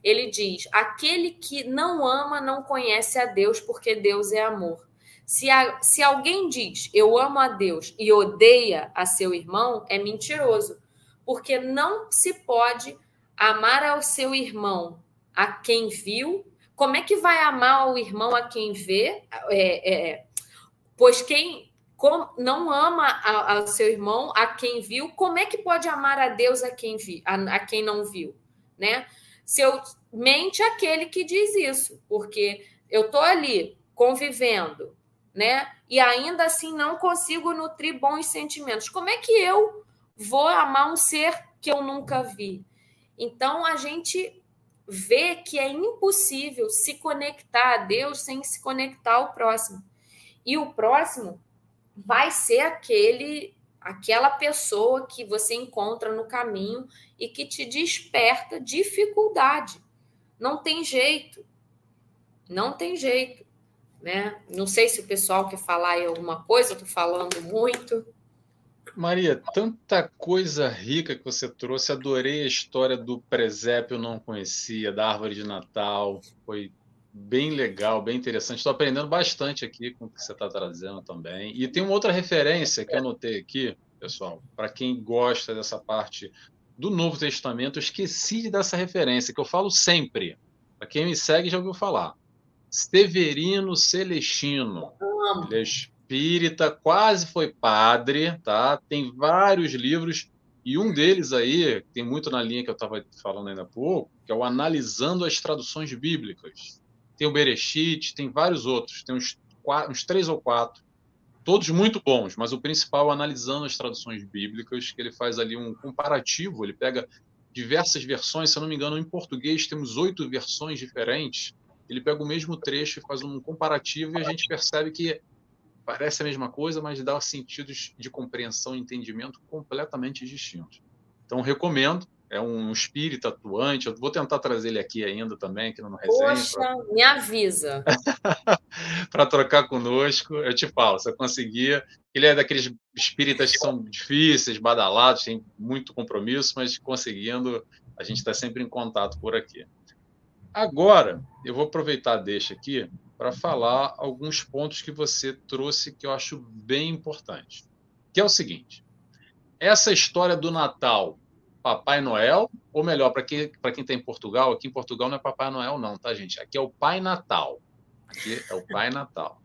ele diz: aquele que não ama não conhece a Deus, porque Deus é amor. Se, a, se alguém diz eu amo a Deus e odeia a seu irmão, é mentiroso, porque não se pode amar ao seu irmão a quem viu. Como é que vai amar o irmão a quem vê? É, é, pois quem não ama ao seu irmão, a quem viu, como é que pode amar a Deus a quem, vi, a, a quem não viu? Né? Se eu mente aquele que diz isso, porque eu estou ali convivendo, né? E ainda assim não consigo nutrir bons sentimentos. Como é que eu vou amar um ser que eu nunca vi? Então a gente vê que é impossível se conectar a Deus sem se conectar ao próximo. E o próximo vai ser aquele aquela pessoa que você encontra no caminho e que te desperta dificuldade. Não tem jeito. Não tem jeito, né? Não sei se o pessoal quer falar aí alguma coisa, eu tô falando muito. Maria, tanta coisa rica que você trouxe. Adorei a história do presépio, eu não conhecia, da árvore de Natal. Foi bem legal, bem interessante. Estou aprendendo bastante aqui com o que você está trazendo também. E tem uma outra referência que eu anotei aqui, pessoal, para quem gosta dessa parte do Novo Testamento, eu esqueci dessa referência, que eu falo sempre. Para quem me segue já ouviu falar. Severino Celestino. Ele é espírita, quase foi padre, tá? Tem vários livros e um deles aí, tem muito na linha que eu estava falando ainda há pouco, que é o Analisando as Traduções Bíblicas tem o Bereshit, tem vários outros, tem uns, quatro, uns três ou quatro, todos muito bons, mas o principal analisando as traduções bíblicas, que ele faz ali um comparativo, ele pega diversas versões, se eu não me engano, em português temos oito versões diferentes, ele pega o mesmo trecho e faz um comparativo e a gente percebe que parece a mesma coisa, mas dá sentidos de compreensão e entendimento completamente distintos. Então, recomendo. é um espírito atuante. Eu vou tentar trazer ele aqui ainda também, aqui no resenha. Poxa, pra... me avisa. para trocar conosco. Eu te falo, se eu conseguir. Ele é daqueles espíritas que são difíceis, badalados, tem muito compromisso, mas conseguindo, a gente está sempre em contato por aqui. Agora, eu vou aproveitar deixa aqui para falar alguns pontos que você trouxe que eu acho bem importante. Que é o seguinte: essa história do Natal Papai Noel, ou melhor, para quem, quem está em Portugal, aqui em Portugal não é Papai Noel, não, tá, gente? Aqui é o Pai Natal. Aqui é o Pai Natal.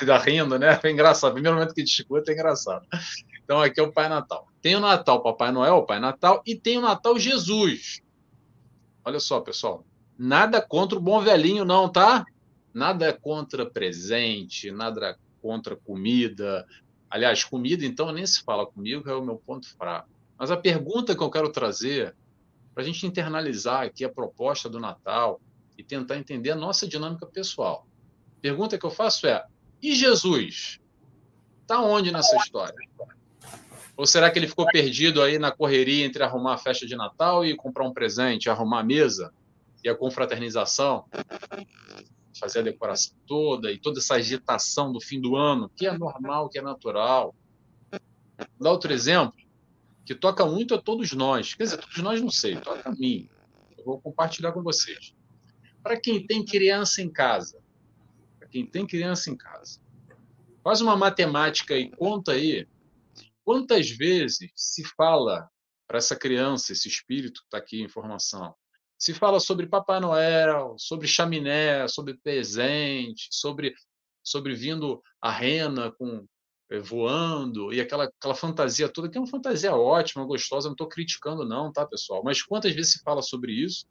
Está rindo, né? É engraçado. Primeiro momento que discute é engraçado. Então, aqui é o Pai Natal. Tem o Natal Papai Noel, o Pai Natal, e tem o Natal Jesus. Olha só, pessoal. Nada contra o bom velhinho, não, tá? Nada contra presente, nada contra comida. Aliás, comida, então, nem se fala comigo, é o meu ponto fraco. Mas a pergunta que eu quero trazer, para a gente internalizar aqui a proposta do Natal e tentar entender a nossa dinâmica pessoal. A pergunta que eu faço é: e Jesus? Está onde nessa história? Ou será que ele ficou perdido aí na correria entre arrumar a festa de Natal e comprar um presente, arrumar a mesa a confraternização, fazer a decoração toda e toda essa agitação do fim do ano, que é normal, que é natural? Vou dar outro exemplo que toca muito a todos nós. Quer dizer, todos nós não sei, toca a mim. Eu vou compartilhar com vocês. Para quem tem criança em casa, para quem tem criança em casa, faz uma matemática e conta aí quantas vezes se fala para essa criança, esse espírito que está aqui em formação, se fala sobre Papai Noel, sobre chaminé, sobre presente, sobre sobre vindo a rena com eh, voando e aquela, aquela fantasia toda, que é uma fantasia ótima, gostosa, não estou criticando, não, tá, pessoal? Mas quantas vezes se fala sobre isso?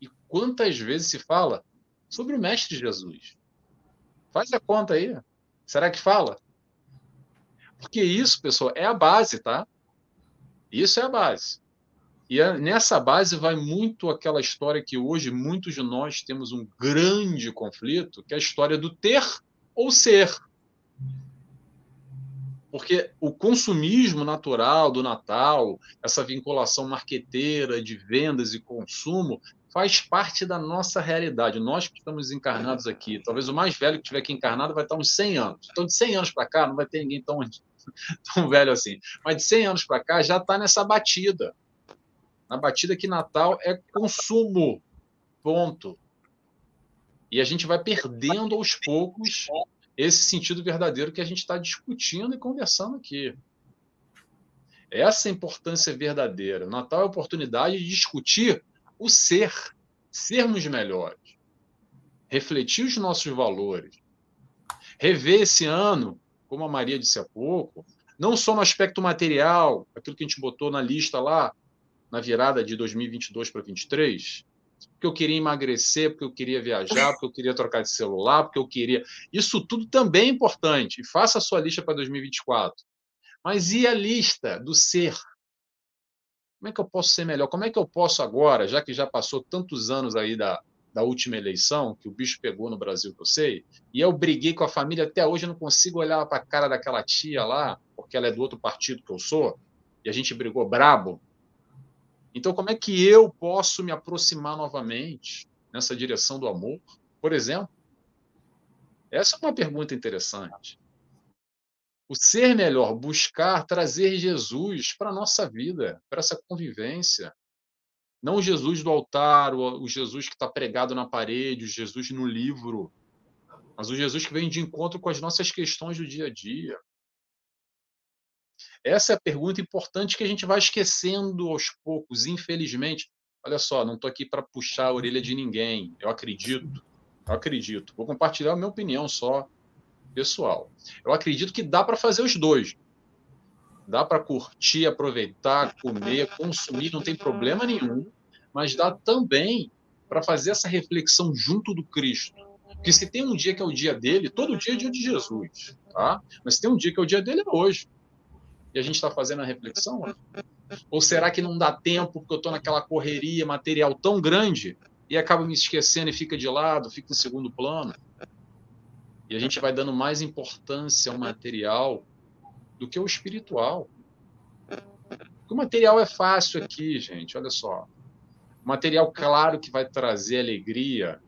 E quantas vezes se fala sobre o Mestre Jesus? Faz a conta aí. Será que fala? Porque isso, pessoal, é a base, tá? Isso é a base. E nessa base vai muito aquela história que hoje muitos de nós temos um grande conflito, que é a história do ter ou ser. Porque o consumismo natural do Natal, essa vinculação marqueteira de vendas e consumo, faz parte da nossa realidade. Nós que estamos encarnados aqui, talvez o mais velho que estiver aqui encarnado vai estar uns 100 anos. Então, de 100 anos para cá, não vai ter ninguém tão, tão velho assim. Mas de 100 anos para cá, já está nessa batida. Na batida que Natal é consumo. Ponto. E a gente vai perdendo aos poucos esse sentido verdadeiro que a gente está discutindo e conversando aqui. Essa é a importância verdadeira. Natal é a oportunidade de discutir o ser, sermos melhores, refletir os nossos valores, rever esse ano, como a Maria disse há pouco, não só no aspecto material, aquilo que a gente botou na lista lá, na virada de 2022 para 2023, porque eu queria emagrecer, porque eu queria viajar, porque eu queria trocar de celular, porque eu queria. Isso tudo também é importante. Faça a sua lista para 2024. Mas e a lista do ser? Como é que eu posso ser melhor? Como é que eu posso agora, já que já passou tantos anos aí da, da última eleição, que o bicho pegou no Brasil, que eu sei, e eu briguei com a família até hoje, eu não consigo olhar para a cara daquela tia lá, porque ela é do outro partido que eu sou, e a gente brigou brabo. Então, como é que eu posso me aproximar novamente nessa direção do amor, por exemplo? Essa é uma pergunta interessante. O ser melhor, buscar trazer Jesus para a nossa vida, para essa convivência. Não o Jesus do altar, o Jesus que está pregado na parede, o Jesus no livro, mas o Jesus que vem de encontro com as nossas questões do dia a dia. Essa é a pergunta importante que a gente vai esquecendo aos poucos, infelizmente. Olha só, não estou aqui para puxar a orelha de ninguém. Eu acredito, eu acredito. Vou compartilhar a minha opinião só pessoal. Eu acredito que dá para fazer os dois. Dá para curtir, aproveitar, comer, consumir, não tem problema nenhum. Mas dá também para fazer essa reflexão junto do Cristo. Porque se tem um dia que é o dia dele, todo dia é dia de Jesus, tá? Mas se tem um dia que é o dia dele, é hoje e a gente está fazendo a reflexão? Ou será que não dá tempo porque eu estou naquela correria material tão grande e acabo me esquecendo e fica de lado, fica em segundo plano? E a gente vai dando mais importância ao material do que ao espiritual. O material é fácil aqui, gente, olha só. Material claro que vai trazer alegria,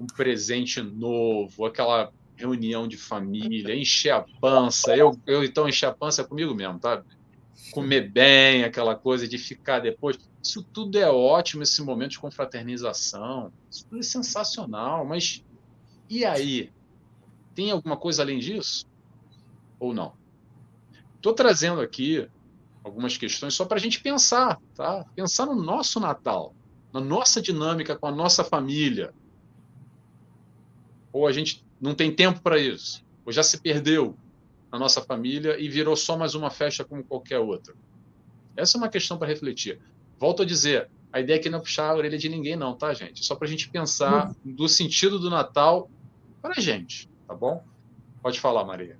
um presente novo, aquela reunião de família, encher a pança. Eu, eu então encher a pança comigo mesmo, tá? Comer bem, aquela coisa de ficar depois. Isso tudo é ótimo, esse momento de confraternização. Isso tudo é sensacional, mas e aí? Tem alguma coisa além disso? Ou não? Estou trazendo aqui algumas questões só para a gente pensar, tá? Pensar no nosso Natal, na nossa dinâmica com a nossa família. Ou a gente não tem tempo para isso, ou já se perdeu na nossa família e virou só mais uma festa como qualquer outra. Essa é uma questão para refletir. Volto a dizer, a ideia aqui não é puxar a orelha de ninguém, não, tá, gente? Só para a gente pensar uhum. do sentido do Natal para a gente, tá bom? Pode falar, Maria.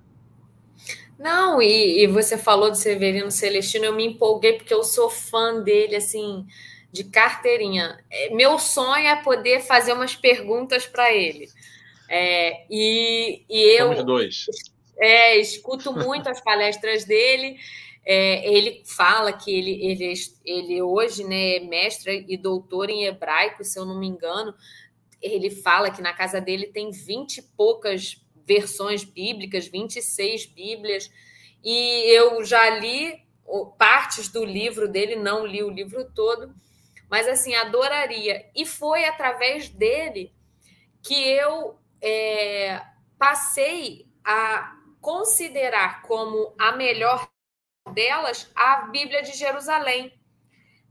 Não, e, e, você falou de Severino Celestino, eu me empolguei porque eu sou fã dele, assim, de carteirinha. É, meu sonho é poder fazer umas perguntas para ele. É, e, e eu. É, escuto muito as palestras dele. É, ele fala que ele, ele, ele hoje né, é mestre e doutor em hebraico, se eu não me engano. Ele fala que na casa dele tem vinte e poucas versões bíblicas, 26 Bíblias, e eu já li partes do livro dele, não li o livro todo, mas assim, adoraria. E foi através dele que eu é, passei a considerar como a melhor delas a Bíblia de Jerusalém,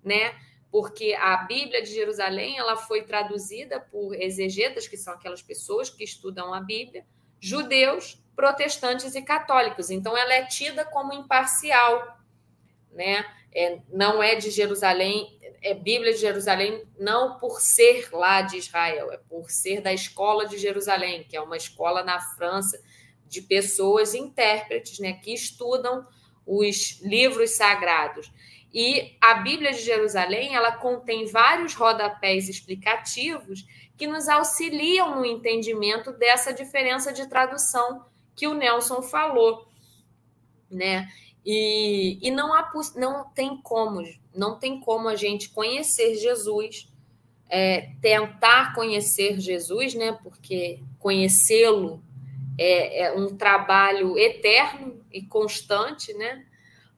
né? Porque a Bíblia de Jerusalém ela foi traduzida por exegetas, que são aquelas pessoas que estudam a Bíblia, judeus, protestantes e católicos. Então, ela é tida como imparcial, né? É, não é de Jerusalém, é Bíblia de Jerusalém, não por ser lá de Israel, é por ser da escola de Jerusalém, que é uma escola na França de pessoas intérpretes, né, que estudam os livros sagrados. E a Bíblia de Jerusalém, ela contém vários rodapés explicativos que nos auxiliam no entendimento dessa diferença de tradução que o Nelson falou, né? E, e não, há, não tem como, não tem como a gente conhecer Jesus, é, tentar conhecer Jesus, né? Porque conhecê-lo é, é um trabalho eterno e constante, né?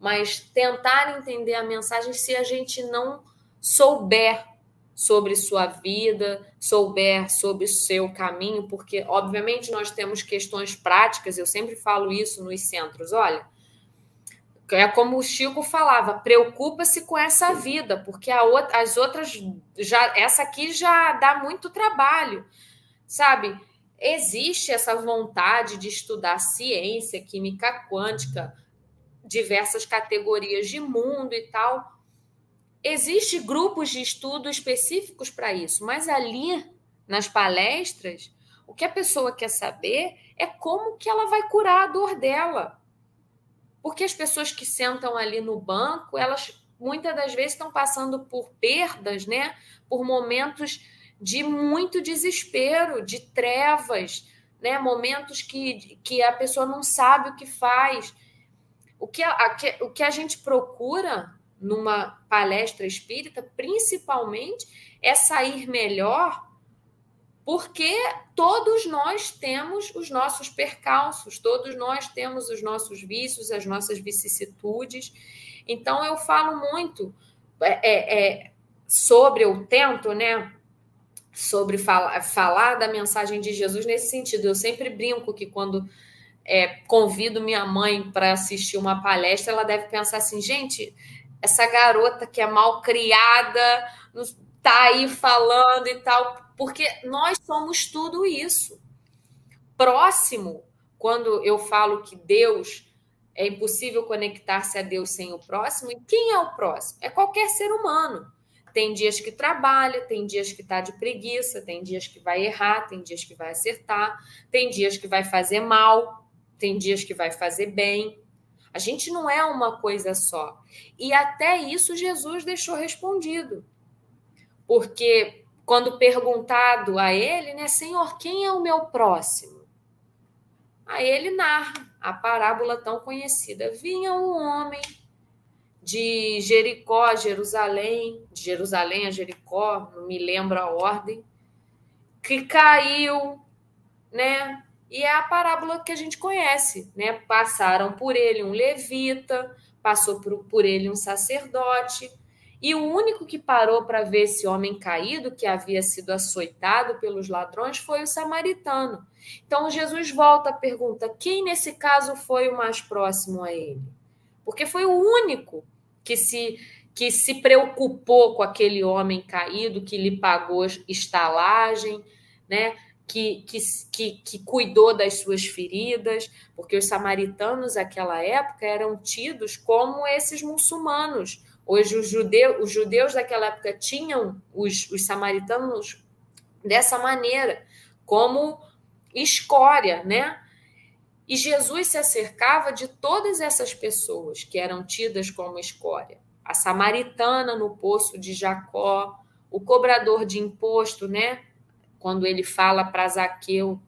Mas tentar entender a mensagem se a gente não souber sobre sua vida, souber sobre seu caminho, porque, obviamente, nós temos questões práticas, eu sempre falo isso nos centros. Olha, é como o Chico falava, preocupa-se com essa vida, porque outra, as outras já essa aqui já dá muito trabalho, sabe? Existe essa vontade de estudar ciência, química quântica, diversas categorias de mundo e tal, Existem grupos de estudo específicos para isso, mas ali nas palestras, o que a pessoa quer saber é como que ela vai curar a dor dela. Porque as pessoas que sentam ali no banco, elas muitas das vezes estão passando por perdas, né? Por momentos de muito desespero, de trevas, né? Momentos que, que a pessoa não sabe o que faz. O que a, o que a gente procura numa palestra espírita, principalmente, é sair melhor, porque todos nós temos os nossos percalços, todos nós temos os nossos vícios, as nossas vicissitudes. Então, eu falo muito é, é, é sobre, eu tento, né? Sobre falar, falar da mensagem de Jesus nesse sentido. Eu sempre brinco que quando é, convido minha mãe para assistir uma palestra, ela deve pensar assim, gente, essa garota que é mal criada, tá aí falando e tal, porque nós somos tudo isso. Próximo, quando eu falo que Deus é impossível conectar-se a Deus sem o próximo, e quem é o próximo? É qualquer ser humano. Tem dias que trabalha, tem dias que está de preguiça, tem dias que vai errar, tem dias que vai acertar, tem dias que vai fazer mal, tem dias que vai fazer bem. A gente não é uma coisa só. E até isso Jesus deixou respondido. Porque quando perguntado a ele, né, Senhor, quem é o meu próximo? Aí ele narra a parábola tão conhecida. Vinha um homem de Jericó a Jerusalém, de Jerusalém a Jericó, não me lembro a ordem, que caiu, né? E é a parábola que a gente conhece, né? Passaram por ele um levita, passou por, por ele um sacerdote, e o único que parou para ver esse homem caído, que havia sido açoitado pelos ladrões, foi o samaritano. Então Jesus volta à pergunta: quem nesse caso foi o mais próximo a ele? Porque foi o único que se que se preocupou com aquele homem caído, que lhe pagou estalagem, né? Que, que, que, que cuidou das suas feridas, porque os samaritanos naquela época eram tidos como esses muçulmanos, Hoje, os, judeus, os judeus daquela época tinham os, os samaritanos dessa maneira, como escória, né? E Jesus se acercava de todas essas pessoas que eram tidas como escória. A samaritana no poço de Jacó, o cobrador de imposto, né? Quando ele fala para Zaqueu,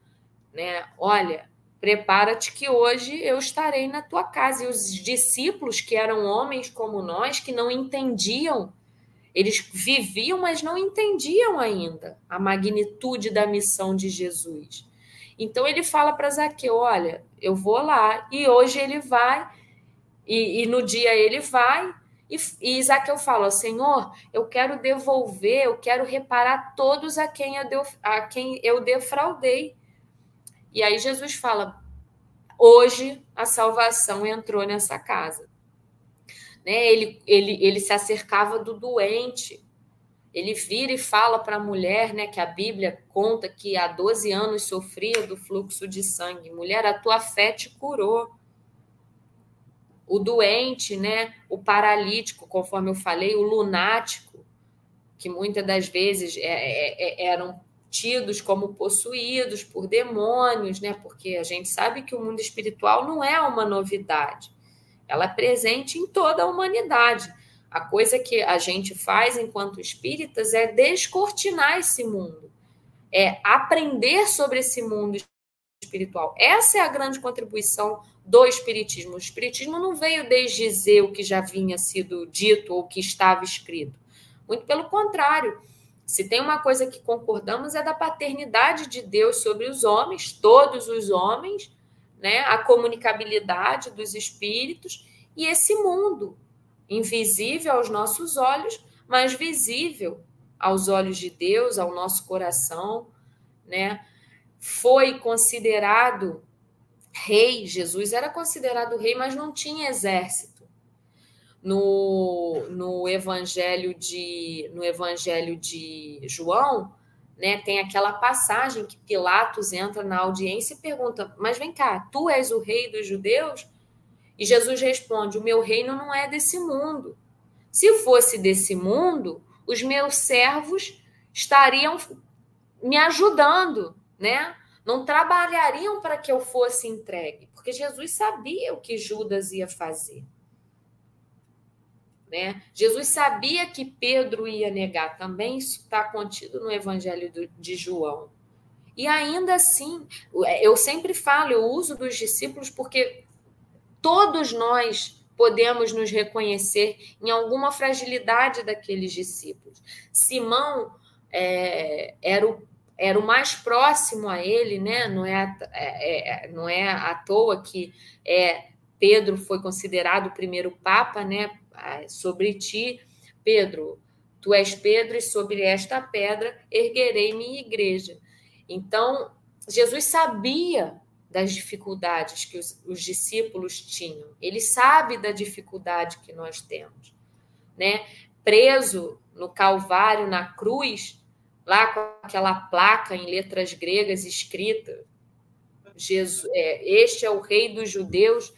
né? Olha, Prepara-te que hoje eu estarei na tua casa. E os discípulos, que eram homens como nós, que não entendiam, eles viviam, mas não entendiam ainda a magnitude da missão de Jesus. Então ele fala para Zaqueu: Olha, eu vou lá. E hoje ele vai, e, e no dia ele vai. E, e Zaqueu fala: Senhor, eu quero devolver, eu quero reparar todos a quem eu, a quem eu defraudei. E aí Jesus fala: hoje a salvação entrou nessa casa. Né? Ele, ele, ele se acercava do doente. Ele vira e fala para a mulher, né, que a Bíblia conta que há 12 anos sofria do fluxo de sangue. Mulher, a tua fé te curou. O doente, né, o paralítico, conforme eu falei, o lunático, que muitas das vezes é, é, é eram tidos como possuídos por demônios, né? Porque a gente sabe que o mundo espiritual não é uma novidade. Ela é presente em toda a humanidade. A coisa que a gente faz enquanto espíritas é descortinar esse mundo, é aprender sobre esse mundo espiritual. Essa é a grande contribuição do espiritismo. O espiritismo não veio desdizer o que já vinha sido dito ou que estava escrito. Muito pelo contrário, se tem uma coisa que concordamos é da paternidade de Deus sobre os homens, todos os homens, né? A comunicabilidade dos espíritos e esse mundo invisível aos nossos olhos, mas visível aos olhos de Deus, ao nosso coração, né? Foi considerado rei, Jesus era considerado rei, mas não tinha exército no, no evangelho de no evangelho de João, né, tem aquela passagem que Pilatos entra na audiência e pergunta: "Mas vem cá, tu és o rei dos judeus?" E Jesus responde: "O meu reino não é desse mundo. Se fosse desse mundo, os meus servos estariam me ajudando, né? Não trabalhariam para que eu fosse entregue, porque Jesus sabia o que Judas ia fazer. Né? Jesus sabia que Pedro ia negar também, isso está contido no Evangelho de João. E ainda assim, é, eu sempre falo, eu uso dos discípulos porque todos nós podemos nos reconhecer em alguma fragilidade daqueles discípulos. Simão é, era, o, era o mais próximo a ele, né? não, é, é, é, não é à toa que é, Pedro foi considerado o primeiro papa, né? Sobre ti, Pedro, tu és Pedro, e sobre esta pedra erguerei minha igreja. Então, Jesus sabia das dificuldades que os, os, discípulos tinham. Ele sabe da dificuldade que nós temos, né? Preso no Calvário, na cruz, lá com aquela placa em letras gregas escrita: Jesus, é, este é o Rei dos Judeus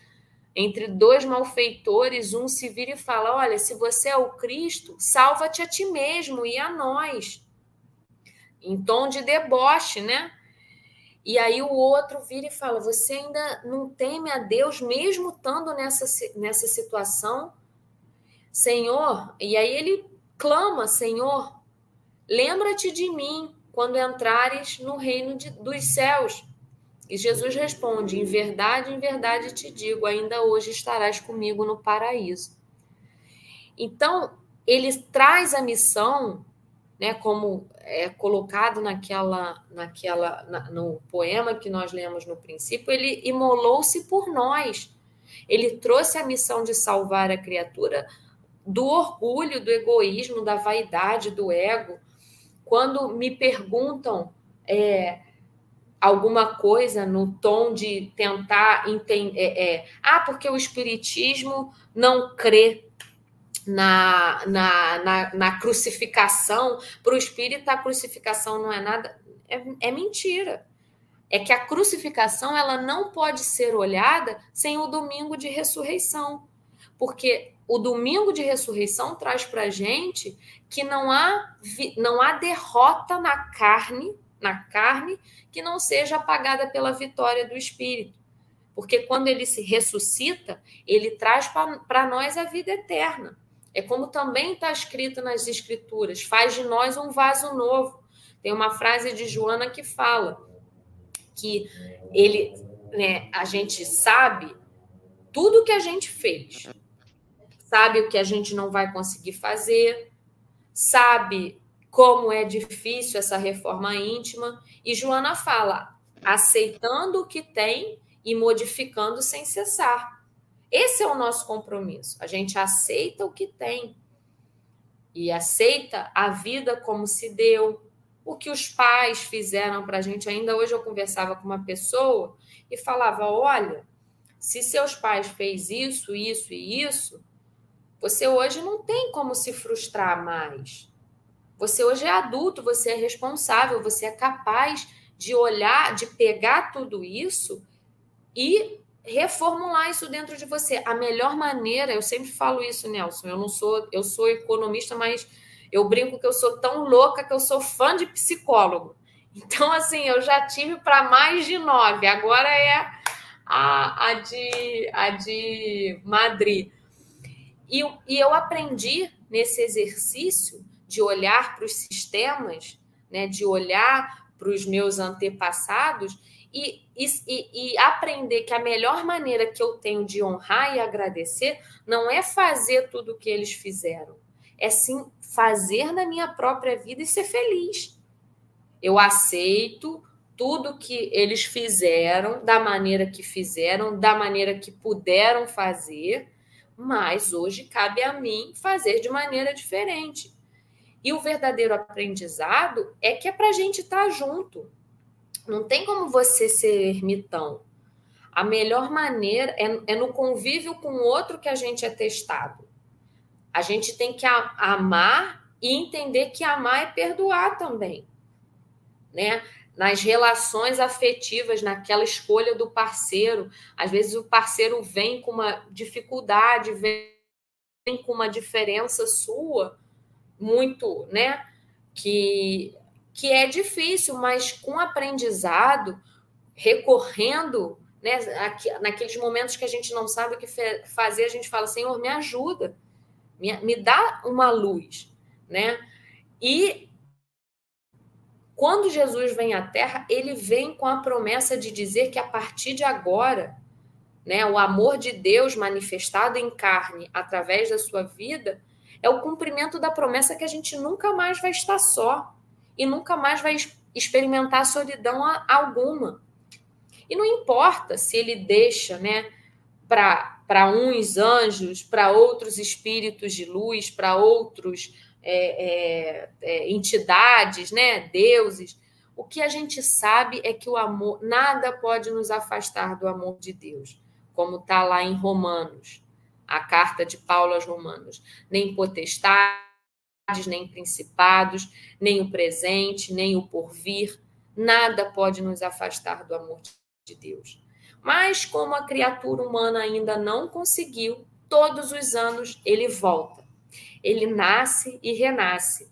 entre dois malfeitores, um se vira e fala: Olha, se você é o Cristo, salva-te a ti mesmo e a nós. Em tom de deboche, né? E aí o outro vira e fala: Você ainda não teme a Deus, mesmo estando nessa, nessa situação? Senhor, e aí ele clama: Senhor, lembra-te de mim quando entrares no reino de, dos céus. E Jesus responde: Em verdade, em verdade te digo, ainda hoje estarás comigo no paraíso. Então, ele traz a missão, né, como é colocado naquela, naquela na, no poema que nós lemos no princípio, ele imolou-se por nós. Ele trouxe a missão de salvar a criatura do orgulho, do egoísmo, da vaidade, do ego. Quando me perguntam é, alguma coisa no tom de tentar entender, é, é, ah, porque o espiritismo não crê na, na, na, na crucificação. Para o espírita, a crucificação não é nada. É, é mentira. É que a crucificação ela não pode ser olhada sem o domingo de ressurreição. Porque o domingo de ressurreição traz para a gente que não há, não há derrota na carne, na carne que não seja apagada pela vitória do Espírito. Porque quando ele se ressuscita, ele traz para nós a vida eterna. É como também está escrito nas Escrituras: faz de nós um vaso novo. Tem uma frase de Joana que fala que ele, né, a gente sabe tudo que a gente fez, sabe o que a gente não vai conseguir fazer, sabe como é difícil essa reforma íntima. E Joana fala: aceitando o que tem e modificando sem cessar. Esse é o nosso compromisso. A gente aceita o que tem e aceita a vida como se deu, o que os pais fizeram para a gente. Ainda hoje eu conversava com uma pessoa e falava: olha, se seus pais fez isso, isso e isso, você hoje não tem como se frustrar mais. Você hoje é adulto, você é responsável, você é capaz de olhar, de pegar tudo isso e reformular isso dentro de você. A melhor maneira, eu sempre falo isso, Nelson, eu não sou, eu sou economista, mas eu brinco que eu sou tão louca que eu sou fã de psicólogo. Então, assim, eu já tive para mais de nove, agora é a, a, de, a de Madrid. E, e eu aprendi nesse exercício de olhar para os sistemas, né, de olhar para os meus antepassados e, e, e, aprender que a melhor maneira que eu tenho de honrar e agradecer não é fazer tudo o que eles fizeram, é sim fazer na minha própria vida e ser feliz. Eu aceito tudo que eles fizeram, da maneira que fizeram, da maneira que puderam fazer, mas hoje cabe a mim fazer de maneira diferente. E o verdadeiro aprendizado é que é para a gente estar tá junto, não tem como você ser ermitão. A melhor maneira é, é no convívio com o outro que a gente é testado. A gente tem que amar e entender que amar é perdoar também. Né? Nas relações afetivas, naquela escolha do parceiro, às vezes o parceiro vem com uma dificuldade, vem com uma diferença sua muito, né? Que que é difícil, mas com aprendizado, recorrendo, né, naqueles momentos que a gente não sabe o que fazer, a gente fala: Senhor, me ajuda, me, me dá uma luz. Né? E quando Jesus vem à Terra, ele vem com a promessa de dizer que a partir de agora, né, o amor de Deus manifestado em carne através da sua vida é o cumprimento da promessa que a gente nunca mais vai estar só e nunca mais vai experimentar solidão alguma. E não importa se ele deixa, né, para uns anjos, para outros espíritos de luz, para outros é, é, é, entidades, né, deuses. O que a gente sabe é que o amor, nada pode nos afastar do amor de Deus, como está lá em Romanos, a carta de Paulo aos Romanos. Nem potestade nem principados, nem o presente, nem o porvir, nada pode nos afastar do amor de Deus. Mas como a criatura humana ainda não conseguiu, todos os anos ele volta. Ele nasce e renasce.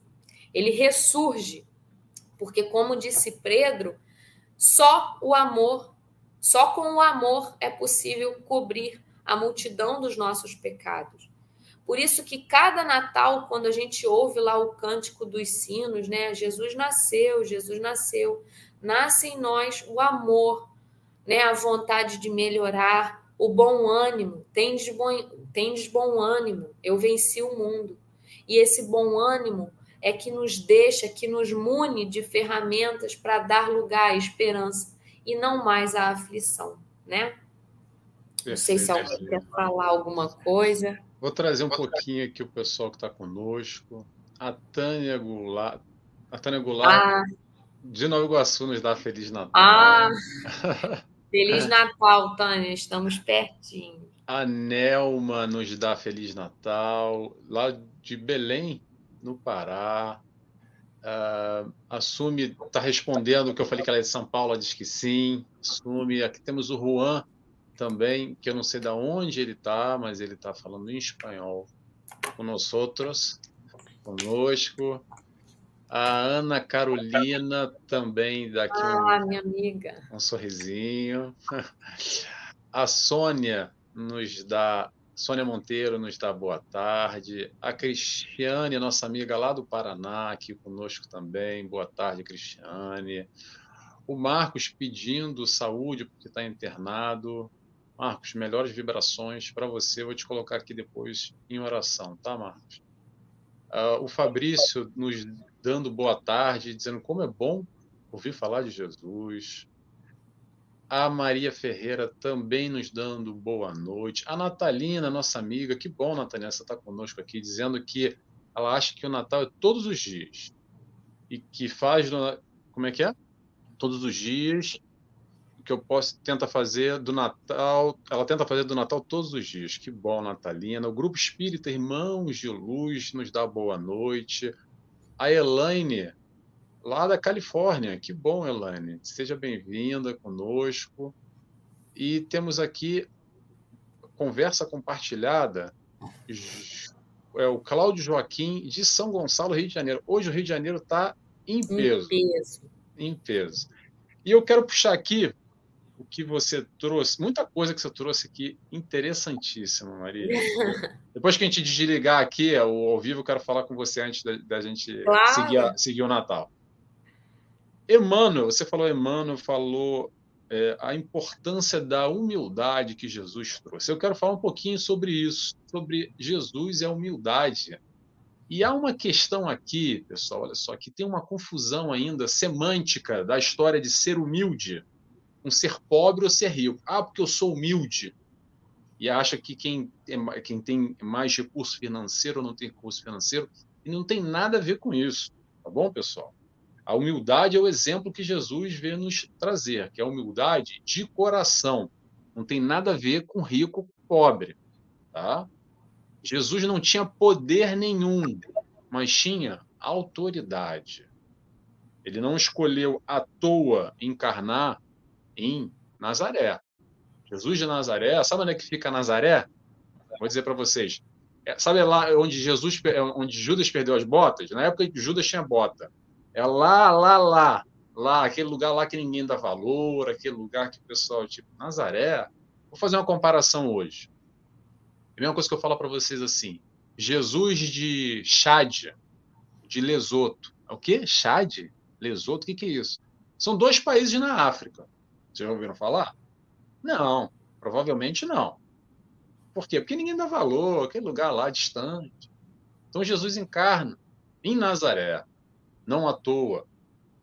Ele ressurge, porque como disse Pedro, só o amor, só com o amor é possível cobrir a multidão dos nossos pecados. Por isso que cada Natal, quando a gente ouve lá o cântico dos sinos, né? Jesus nasceu, Jesus nasceu. Nasce em nós o amor, né? A vontade de melhorar, o bom ânimo. Tem de bom, tendes bom ânimo, eu venci o mundo. E esse bom ânimo é que nos deixa, que nos mune de ferramentas para dar lugar à esperança e não mais à aflição, né? Não sei se alguém quer falar alguma coisa. Vou trazer um pouquinho aqui o pessoal que está conosco. A Tânia Goulart, a Tânia Goulart ah. de Nova Iguaçu nos dá Feliz Natal. Ah, Feliz Natal, Tânia, estamos pertinho. A Nelma nos dá Feliz Natal. Lá de Belém, no Pará. Uh, assume, está respondendo o que eu falei que ela é de São Paulo, ela diz que sim. Assume. Aqui temos o Juan também, que eu não sei de onde ele está, mas ele está falando em espanhol com nós outros, conosco. A Ana Carolina também daqui ah, um, minha amiga. um sorrisinho. A Sônia nos dá Sônia Monteiro nos dá boa tarde. A Cristiane, nossa amiga lá do Paraná, aqui conosco também. Boa tarde, Cristiane. O Marcos pedindo saúde porque está internado. Marcos, melhores vibrações para você. Vou te colocar aqui depois em oração, tá, Marcos? Uh, o Fabrício nos dando boa tarde, dizendo como é bom ouvir falar de Jesus. A Maria Ferreira também nos dando boa noite. A Natalina, nossa amiga, que bom, Natalina, você está conosco aqui, dizendo que ela acha que o Natal é todos os dias. E que faz. Como é que é? Todos os dias. Que eu posso tenta fazer do Natal. Ela tenta fazer do Natal todos os dias. Que bom, Natalina. O Grupo Espírita Irmãos de Luz nos dá boa noite. A Elaine lá da Califórnia. Que bom, Elaine. Seja bem-vinda conosco. E temos aqui conversa compartilhada. É o Cláudio Joaquim de São Gonçalo, Rio de Janeiro. Hoje o Rio de Janeiro está em peso. Em peso. Em peso. E eu quero puxar aqui o que você trouxe, muita coisa que você trouxe aqui, interessantíssima, Maria. Depois que a gente desligar aqui, ao, ao vivo, eu quero falar com você antes da, da gente claro. seguir, a, seguir o Natal. Emmanuel, você falou Emmanuel, falou é, a importância da humildade que Jesus trouxe. Eu quero falar um pouquinho sobre isso, sobre Jesus e a humildade. E há uma questão aqui, pessoal, olha só, que tem uma confusão ainda semântica da história de ser humilde, um ser pobre ou ser rico. Ah, porque eu sou humilde. E acha que quem, é, quem tem mais recurso financeiro ou não tem recurso financeiro, e não tem nada a ver com isso. Tá bom, pessoal? A humildade é o exemplo que Jesus vê nos trazer, que é a humildade de coração. Não tem nada a ver com rico pobre. Tá? Jesus não tinha poder nenhum, mas tinha autoridade. Ele não escolheu à toa encarnar em Nazaré. Jesus de Nazaré, sabe onde é que fica Nazaré? Vou dizer para vocês. É, sabe lá onde Jesus, onde Judas perdeu as botas? Na época que Judas tinha bota. É lá, lá, lá. Lá, aquele lugar lá que ninguém dá valor, aquele lugar que o pessoal, tipo, Nazaré. Vou fazer uma comparação hoje. A mesma coisa que eu falo para vocês assim. Jesus de Chad, de Lesoto. É o quê? Chad? Lesoto? O que, que é isso? São dois países na África. Vocês já ouviram falar? Não, provavelmente não. Por quê? Porque ninguém dá valor, aquele lugar lá distante. Então Jesus encarna em Nazaré não à toa.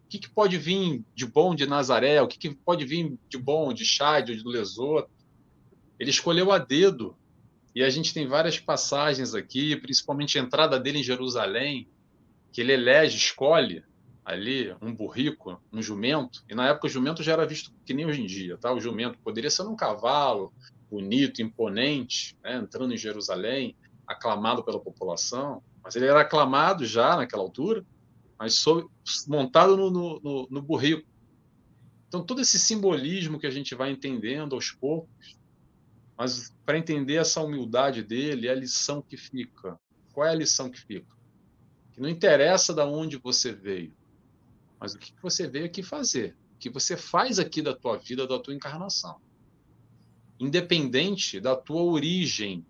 O que, que pode vir de bom de Nazaré? O que, que pode vir de bom de Chad ou de Lesoto? Ele escolheu a dedo. E a gente tem várias passagens aqui, principalmente a entrada dele em Jerusalém, que ele elege, escolhe ali um burrico, um jumento. E na época o jumento já era visto que nem hoje em dia, tá? O jumento poderia ser um cavalo bonito, imponente, né? entrando em Jerusalém, aclamado pela população, mas ele era aclamado já naquela altura mas sobre, montado no, no, no burrico. Então, todo esse simbolismo que a gente vai entendendo aos poucos, mas para entender essa humildade dele, é a lição que fica. Qual é a lição que fica? Que não interessa de onde você veio, mas o que você veio aqui fazer, o que você faz aqui da tua vida, da tua encarnação. Independente da tua origem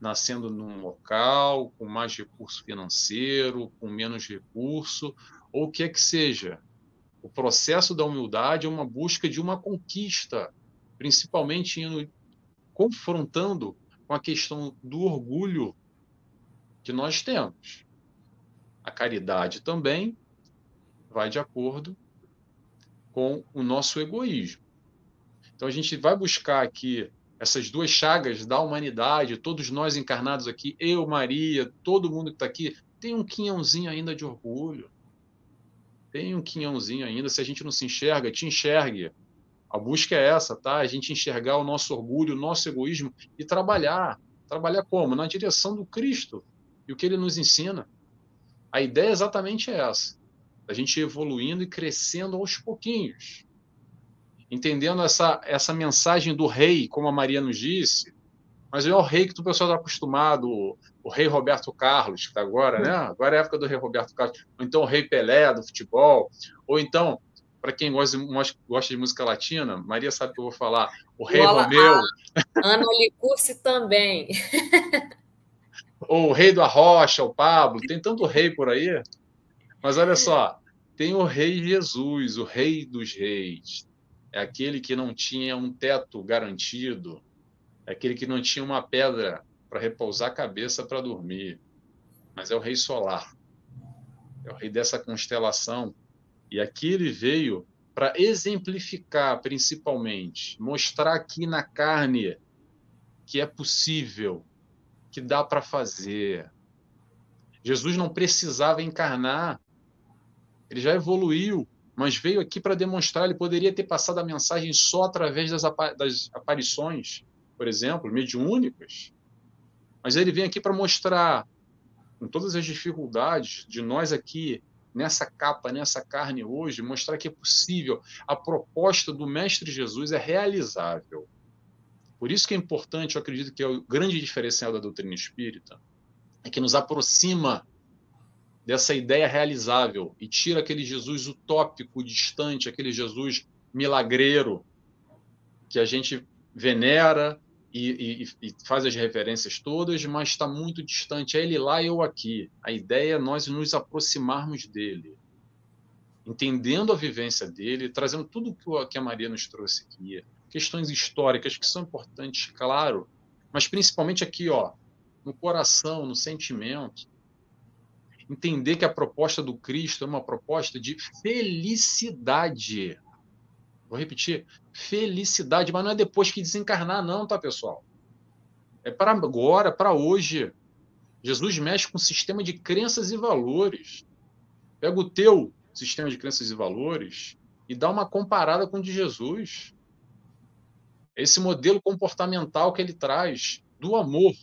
nascendo num local com mais recurso financeiro, com menos recurso, ou o que é que seja. O processo da humildade é uma busca de uma conquista, principalmente indo, confrontando com a questão do orgulho que nós temos. A caridade também vai de acordo com o nosso egoísmo. Então a gente vai buscar aqui essas duas chagas da humanidade, todos nós encarnados aqui, eu, Maria, todo mundo que está aqui, tem um quinhãozinho ainda de orgulho. Tem um quinhãozinho ainda. Se a gente não se enxerga, te enxergue. A busca é essa, tá? A gente enxergar o nosso orgulho, o nosso egoísmo e trabalhar. Trabalhar como? Na direção do Cristo e o que ele nos ensina. A ideia é exatamente essa. A gente evoluindo e crescendo aos pouquinhos entendendo essa, essa mensagem do rei, como a Maria nos disse, mas não é o rei que o pessoal está acostumado, o, o, rei Roberto Carlos, que está agora, né? Agora é a época do rei Roberto Carlos, ou então o rei Pelé do futebol, ou então, para quem gosta de, gosta de música latina, Maria sabe que eu vou falar, o rei Lola, Romeu. Ana Licursi também. ou o rei do Arrocha, o Pablo, tem tanto rei por aí. Mas olha só, tem o rei Jesus, o rei dos reis, é aquele que não tinha um teto garantido, é aquele que não tinha uma pedra para repousar a cabeça para dormir, mas é o rei solar, é o rei dessa constelação. E aqui ele veio para exemplificar, principalmente, mostrar aqui na carne que é possível, que dá para fazer. Jesus não precisava encarnar, ele já evoluiu mas veio aqui para demonstrar, ele poderia ter passado a mensagem só através das, das aparições, por exemplo, mediúnicas, mas ele vem aqui para mostrar, com todas as dificuldades de nós aqui, nessa capa, nessa carne hoje, mostrar que é possível. A proposta do Mestre Jesus é realizável. Por isso que é importante, eu acredito que é o grande diferencial da doutrina espírita, é que nos aproxima dessa ideia realizável e tira aquele Jesus utópico, distante, aquele Jesus milagreiro que a gente venera e, e, e faz as referências todas, mas está muito distante. É ele lá e eu aqui. A ideia é nós nos aproximarmos dele, entendendo a vivência dele, trazendo tudo que a Maria nos trouxe aqui, questões históricas que são importantes, claro, mas principalmente aqui, ó, no coração, no sentimento entender que a proposta do Cristo é uma proposta de felicidade. Vou repetir, felicidade, mas não é depois que desencarnar, não, tá, pessoal? É para agora, para hoje. Jesus mexe com o sistema de crenças e valores. Pega o teu sistema de crenças e valores e dá uma comparada com o de Jesus. Esse modelo comportamental que ele traz do amor.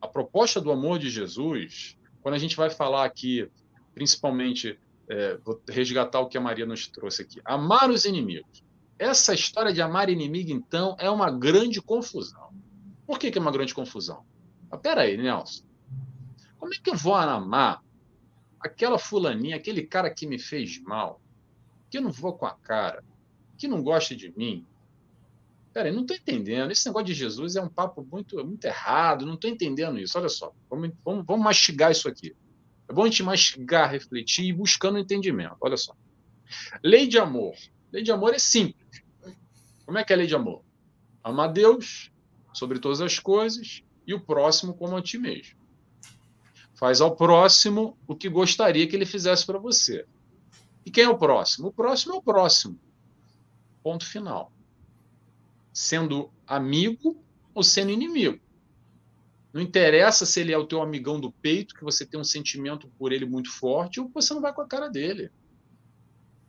A proposta do amor de Jesus quando a gente vai falar aqui, principalmente, é, vou resgatar o que a Maria nos trouxe aqui, amar os inimigos. Essa história de amar inimigo, então, é uma grande confusão. Por que, que é uma grande confusão? Mas, peraí, Nelson. Como é que eu vou amar aquela fulaninha, aquele cara que me fez mal, que eu não vou com a cara, que não gosta de mim, Peraí, não estou entendendo. Esse negócio de Jesus é um papo muito, muito errado, não estou entendendo isso. Olha só, vamos, vamos, vamos mastigar isso aqui. É bom a gente mastigar, refletir e buscando entendimento. Olha só. Lei de amor. Lei de amor é simples. Como é que é a lei de amor? Amar Deus sobre todas as coisas e o próximo como a ti mesmo. Faz ao próximo o que gostaria que ele fizesse para você. E quem é o próximo? O próximo é o próximo. Ponto final sendo amigo ou sendo inimigo. Não interessa se ele é o teu amigão do peito, que você tem um sentimento por ele muito forte, ou você não vai com a cara dele.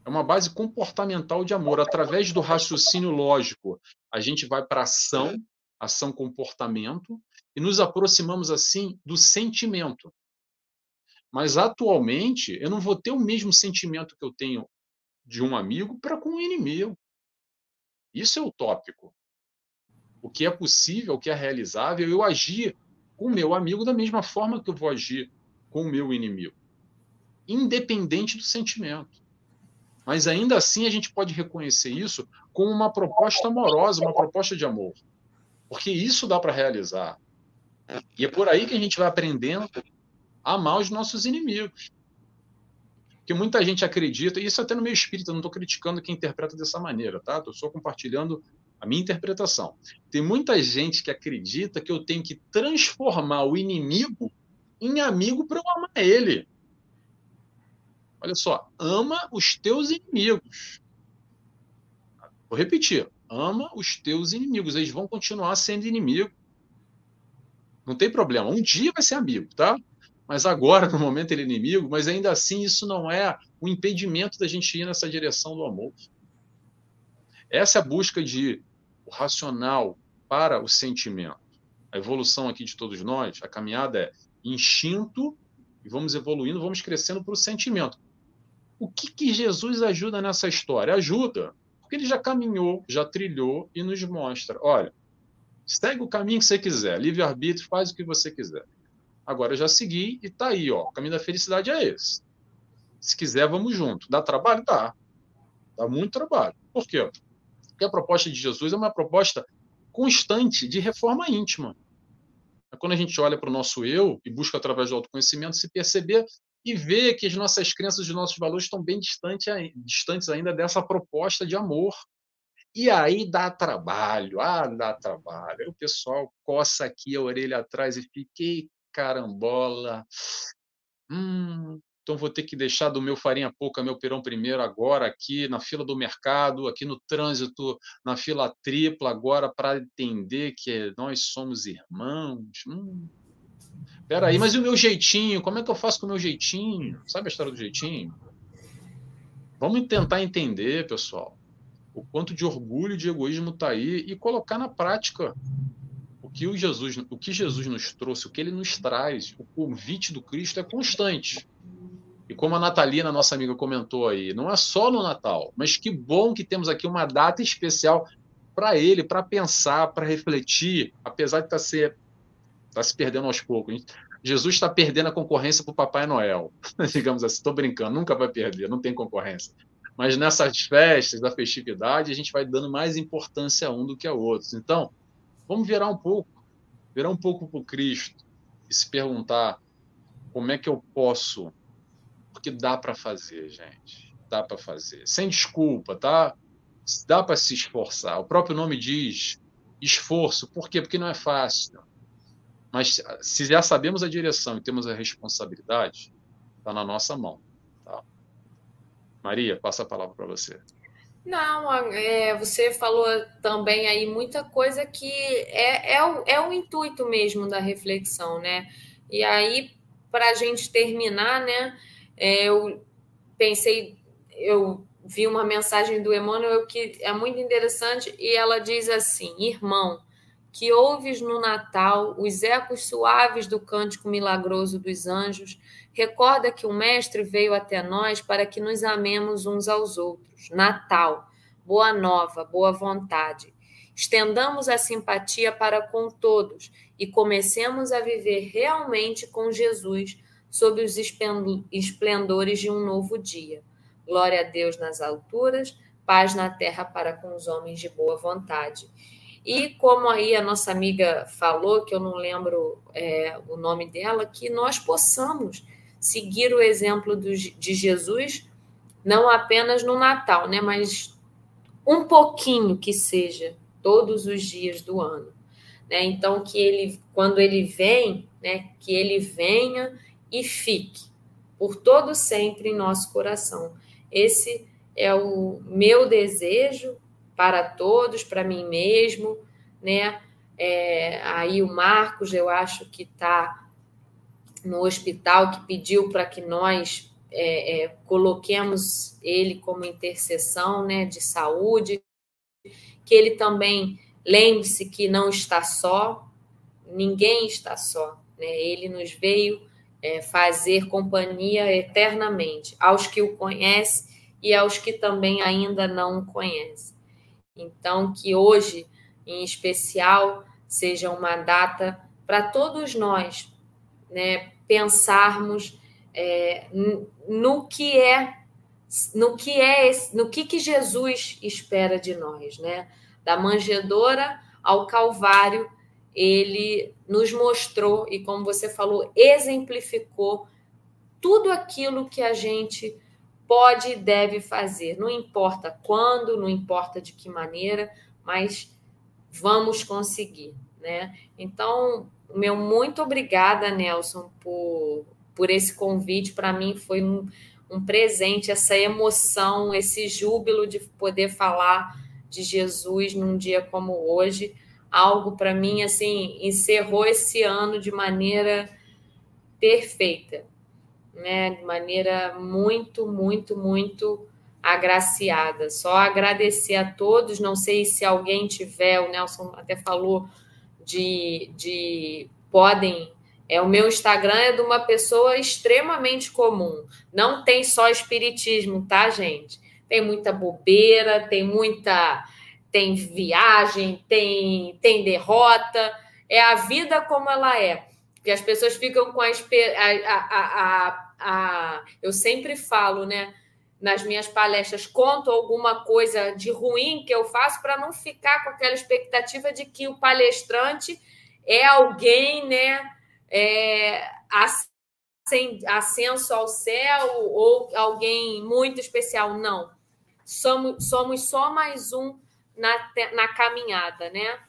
É uma base comportamental de amor. Através do raciocínio lógico, a gente vai para ação, ação comportamento, e nos aproximamos assim do sentimento. Mas atualmente, eu não vou ter o mesmo sentimento que eu tenho de um amigo para com um inimigo. Isso é utópico. O que é possível, o que é realizável, eu agir com o meu amigo da mesma forma que eu vou agir com o meu inimigo, independente do sentimento. Mas ainda assim a gente pode reconhecer isso como uma proposta amorosa, uma proposta de amor. Porque isso dá para realizar. E é por aí que a gente vai aprendendo a amar os nossos inimigos que muita gente acredita, e isso até no meio espírita, não estou criticando quem interpreta dessa maneira, tá? Estou só compartilhando a minha interpretação. Tem muita gente que acredita que eu tenho que transformar o inimigo em amigo para eu amar ele. Olha só, ama os teus inimigos. Vou repetir, ama os teus inimigos. Eles vão continuar sendo inimigo. Não tem problema. Um dia vai ser amigo, tá? Mas agora, no momento, ele é inimigo. Mas ainda assim, isso não é o impedimento da gente ir nessa direção do amor. Essa é a busca de o racional para o sentimento. A evolução aqui de todos nós, a caminhada é instinto e vamos evoluindo, vamos crescendo para o sentimento. O que, que Jesus ajuda nessa história? Ajuda, porque ele já caminhou, já trilhou e nos mostra: olha, segue o caminho que você quiser, livre-arbítrio, faz o que você quiser. Agora eu já segui e tá aí, ó. O caminho da felicidade é esse. Se quiser, vamos junto. Dá trabalho? Dá. Dá muito trabalho. Por quê? Porque a proposta de Jesus é uma proposta constante de reforma íntima. Quando a gente olha para o nosso eu e busca através do autoconhecimento se perceber e ver que as nossas crenças e os nossos valores estão bem distante, distantes ainda dessa proposta de amor. E aí dá trabalho, ah, dá trabalho. Aí o pessoal coça aqui a orelha atrás e fiquei carambola. Hum, então vou ter que deixar do meu farinha pouca, meu perão primeiro agora aqui na fila do mercado, aqui no trânsito, na fila tripla agora para entender que nós somos irmãos. Hum, Peraí, mas e o meu jeitinho? Como é que eu faço com o meu jeitinho? Sabe a história do jeitinho? Vamos tentar entender, pessoal, o quanto de orgulho e de egoísmo está aí e colocar na prática que o Jesus, o que Jesus nos trouxe, o que ele nos traz. O convite do Cristo é constante. E como a Natalina, nossa amiga, comentou aí, não é só no Natal, mas que bom que temos aqui uma data especial para ele, para pensar, para refletir, apesar de estar tá ser Está se perdendo aos poucos. Jesus está perdendo a concorrência para o Papai Noel. Digamos assim, estou brincando, nunca vai perder, não tem concorrência. Mas nessas festas da festividade, a gente vai dando mais importância a um do que a outros. Então, vamos virar um pouco, virar um pouco para o Cristo e se perguntar como é que eu posso, porque dá para fazer, gente, dá para fazer, sem desculpa, tá? Dá para se esforçar. O próprio nome diz esforço, por quê? Porque não é fácil. Mas se já sabemos a direção e temos a responsabilidade, está na nossa mão. Tá? Maria, passa a palavra para você. Não, é, você falou também aí muita coisa que é, é, o, é o intuito mesmo da reflexão, né? E aí, para a gente terminar, né? É, eu pensei, eu vi uma mensagem do Emmanuel que é muito interessante e ela diz assim: irmão, que ouves no Natal os ecos suaves do cântico milagroso dos anjos, recorda que o Mestre veio até nós para que nos amemos uns aos outros. Natal, boa nova, boa vontade. Estendamos a simpatia para com todos e comecemos a viver realmente com Jesus sob os esplendores de um novo dia. Glória a Deus nas alturas, paz na terra para com os homens de boa vontade. E como aí a nossa amiga falou, que eu não lembro é, o nome dela, que nós possamos seguir o exemplo do, de Jesus, não apenas no Natal, né, mas um pouquinho que seja, todos os dias do ano. Né? Então, que ele, quando ele vem, né, que ele venha e fique por todo sempre em nosso coração. Esse é o meu desejo para todos, para mim mesmo, né? É, aí o Marcos, eu acho que está no hospital, que pediu para que nós é, é, coloquemos ele como intercessão né, de saúde, que ele também lembre-se que não está só, ninguém está só, né? ele nos veio é, fazer companhia eternamente aos que o conhecem e aos que também ainda não o conhecem. Então, que hoje, em especial, seja uma data para todos nós, né, pensarmos é, no que é no que é no que, que Jesus espera de nós, né? Da manjedoura ao Calvário, ele nos mostrou e, como você falou, exemplificou tudo aquilo que a gente pode e deve fazer. Não importa quando, não importa de que maneira, mas vamos conseguir, né? Então, meu muito obrigada, Nelson, por, por esse convite. Para mim foi um, um presente, essa emoção, esse júbilo de poder falar de Jesus num dia como hoje. Algo para mim, assim, encerrou esse ano de maneira perfeita, né? De maneira muito, muito, muito agraciada. Só agradecer a todos. Não sei se alguém tiver, o Nelson até falou de, de podem. É, o meu Instagram é de uma pessoa extremamente comum. Não tem só espiritismo, tá, gente? Tem muita bobeira, tem muita. Tem viagem, tem, tem derrota. É a vida como ela é. Porque as pessoas ficam com a, a, a, a, eu sempre falo, né? nas minhas palestras conto alguma coisa de ruim que eu faço para não ficar com aquela expectativa de que o palestrante é alguém, né, é, ascenso ao céu ou alguém muito especial. Não. Somos, somos só mais um na, na caminhada, né?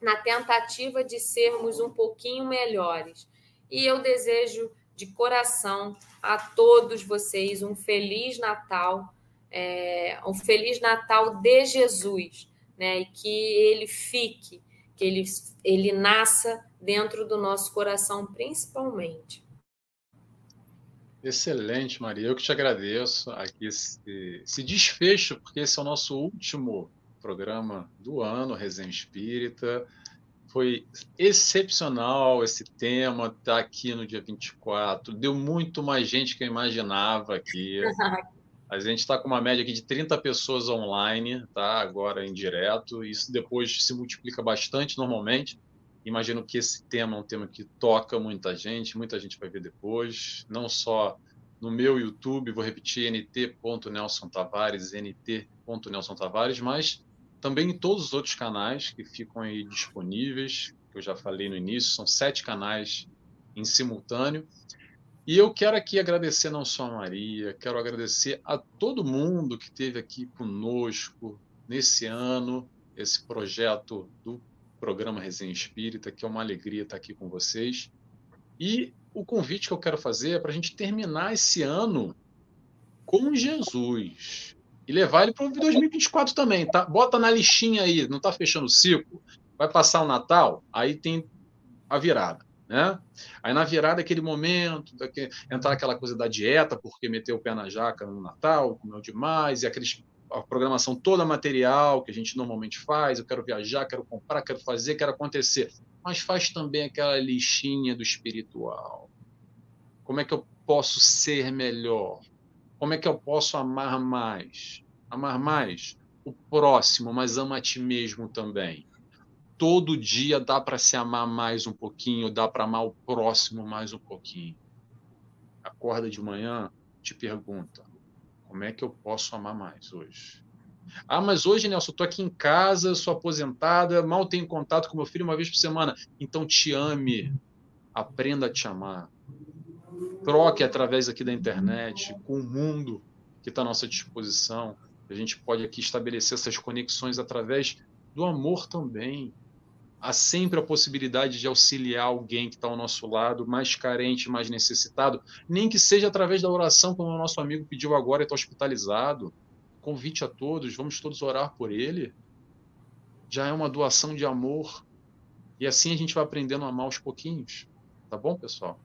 Na tentativa de sermos um pouquinho melhores. E eu desejo de coração a todos vocês um feliz Natal, é, um feliz Natal de Jesus, né? E que ele fique, que ele, ele nasça dentro do nosso coração, principalmente. Excelente, Maria. Eu que te agradeço aqui esse, esse desfecho, porque esse é o nosso último programa do ano, Resenha Espírita. Foi excepcional esse tema, tá aqui no dia 24. Deu muito mais gente que eu imaginava aqui. A gente está com uma média aqui de 30 pessoas online, tá? Agora em direto. Isso depois se multiplica bastante normalmente. Imagino que esse tema é um tema que toca muita gente, muita gente vai ver depois, não só no meu YouTube, vou repetir, nt.nelson Tavares, nt.nelson Tavares, mas também em todos os outros canais que ficam aí disponíveis, que eu já falei no início, são sete canais em simultâneo. E eu quero aqui agradecer não só a Maria, quero agradecer a todo mundo que esteve aqui conosco nesse ano, esse projeto do programa Resenha Espírita, que é uma alegria estar aqui com vocês. E o convite que eu quero fazer é para a gente terminar esse ano com Jesus e levar ele para o 2024 também, tá? Bota na listinha aí, não está fechando o ciclo, vai passar o Natal, aí tem a virada, né? Aí na virada aquele momento, daqui, entrar aquela coisa da dieta, porque meteu o pé na jaca no Natal, comeu demais, e aqueles, a programação toda material que a gente normalmente faz, eu quero viajar, quero comprar, quero fazer, quero acontecer. Mas faz também aquela listinha do espiritual. Como é que eu posso ser melhor? Como é que eu posso amar mais? Amar mais o próximo, mas ama a ti mesmo também. Todo dia dá para se amar mais um pouquinho, dá para amar o próximo mais um pouquinho. Acorda de manhã, te pergunta: como é que eu posso amar mais hoje? Ah, mas hoje, Nelson, tô aqui em casa, sou aposentada, mal tenho contato com meu filho uma vez por semana. Então te ame, aprenda a te amar troque através aqui da internet, com o mundo que está à nossa disposição. A gente pode aqui estabelecer essas conexões através do amor também. Há sempre a possibilidade de auxiliar alguém que está ao nosso lado, mais carente, mais necessitado, nem que seja através da oração, como o nosso amigo pediu agora e está hospitalizado. Convite a todos, vamos todos orar por ele. Já é uma doação de amor. E assim a gente vai aprendendo a amar aos pouquinhos. Tá bom, pessoal?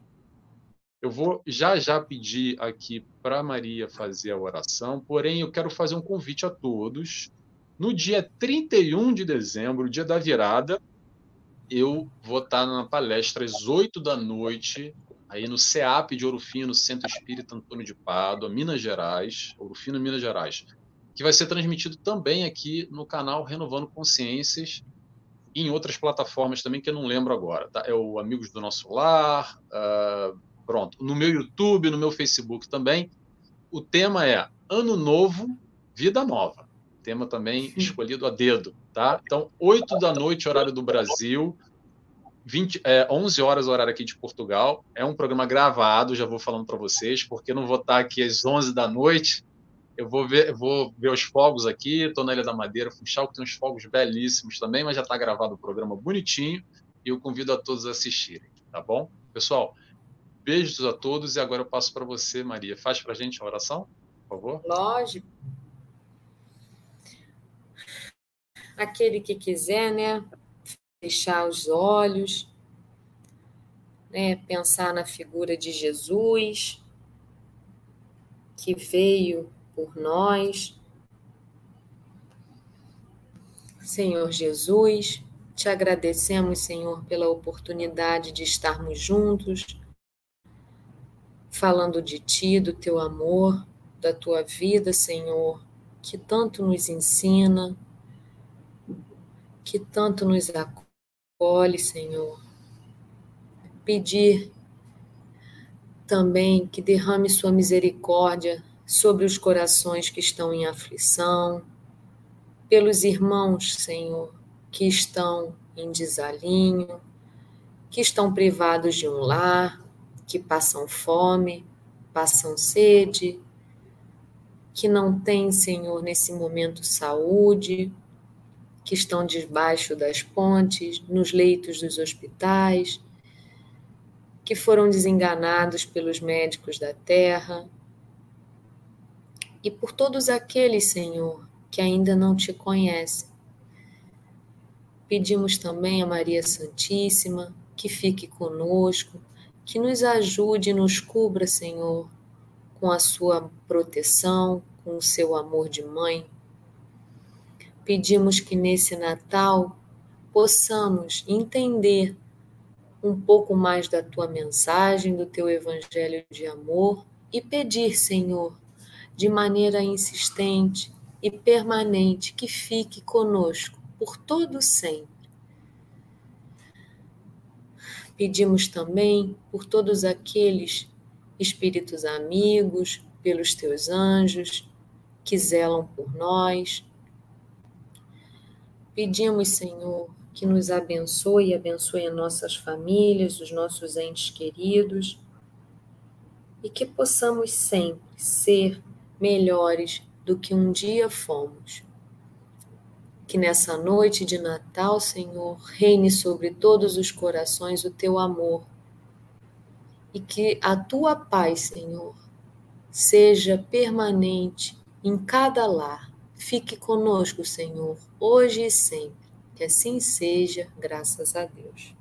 Eu vou já já pedir aqui para Maria fazer a oração, porém eu quero fazer um convite a todos. No dia 31 de dezembro, dia da virada, eu vou estar na palestra às 8 da noite, aí no CEAP de Ouro Fino, Centro Espírita Antônio de Pádua, Minas Gerais, Ouro Fino, Minas Gerais, que vai ser transmitido também aqui no canal Renovando Consciências e em outras plataformas também que eu não lembro agora. Tá? É o Amigos do Nosso Lar, uh, Pronto. No meu YouTube, no meu Facebook também. O tema é Ano Novo, Vida Nova. Tema também escolhido a dedo, tá? Então, 8 da noite, horário do Brasil, 20, é, 11 horas, horário aqui de Portugal. É um programa gravado, já vou falando para vocês, porque não vou estar aqui às 11 da noite. Eu vou ver, vou ver os fogos aqui, estou na Ilha da Madeira, Funchal, que tem uns fogos belíssimos também, mas já está gravado o programa bonitinho e eu convido a todos a assistirem, tá bom? Pessoal, beijos a todos e agora eu passo para você, Maria. Faz para a gente a oração, por favor. Lógico. Aquele que quiser, né, fechar os olhos, né, pensar na figura de Jesus, que veio por nós. Senhor Jesus, te agradecemos, Senhor, pela oportunidade de estarmos juntos, falando de Ti, do Teu amor, da Tua vida, Senhor, que tanto nos ensina, que tanto nos acolhe, Senhor. Pedir também que derrame Sua misericórdia sobre os corações que estão em aflição, pelos irmãos, Senhor, que estão em desalinho, que estão privados de um lar, que passam fome, passam sede, que não têm, Senhor, nesse momento saúde, que estão debaixo das pontes, nos leitos dos hospitais, que foram desenganados pelos médicos da terra, e por todos aqueles, Senhor, que ainda não te conhecem. Pedimos também a Maria Santíssima que fique conosco, que nos ajude e nos cubra, Senhor, com a sua proteção, com o seu amor de mãe. Pedimos que nesse Natal possamos entender um pouco mais da tua mensagem, do teu evangelho de amor e pedir, Senhor, de maneira insistente e permanente que fique conosco por todo sempre. Pedimos também por todos aqueles espíritos amigos, pelos teus anjos que zelam por nós. Pedimos, Senhor, que nos abençoe e abençoe as nossas famílias, os nossos entes queridos e que possamos sempre ser melhores do que um dia fomos. Que nessa noite de Natal, Senhor, reine sobre todos os corações o teu amor e que a tua paz, Senhor, seja permanente em cada lar. Fique conosco, Senhor, hoje e sempre. Que assim seja, graças a Deus.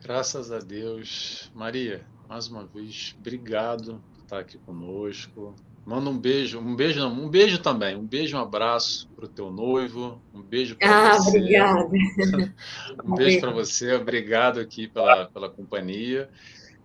Graças a Deus. Maria, mais uma vez, obrigado estar aqui conosco. Manda um beijo, um beijo, não, um beijo também, um beijo, um abraço para o teu noivo, um beijo para ah, você. Obrigada. um beijo para você, obrigado aqui pela, pela companhia.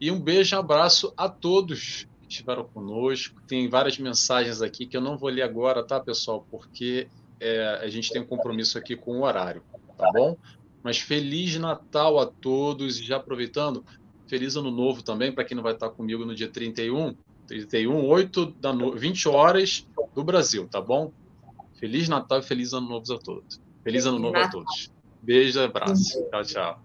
E um beijo, um abraço a todos que estiveram conosco. Tem várias mensagens aqui que eu não vou ler agora, tá, pessoal? Porque é, a gente tem um compromisso aqui com o horário, tá bom? Mas Feliz Natal a todos e já aproveitando, Feliz Ano Novo também para quem não vai estar comigo no dia 31. 31, 8 da no... 20 horas do Brasil, tá bom? Feliz Natal e feliz Ano Novo a todos. Feliz Ano Novo a todos. Beijo, abraço. Tchau, tchau.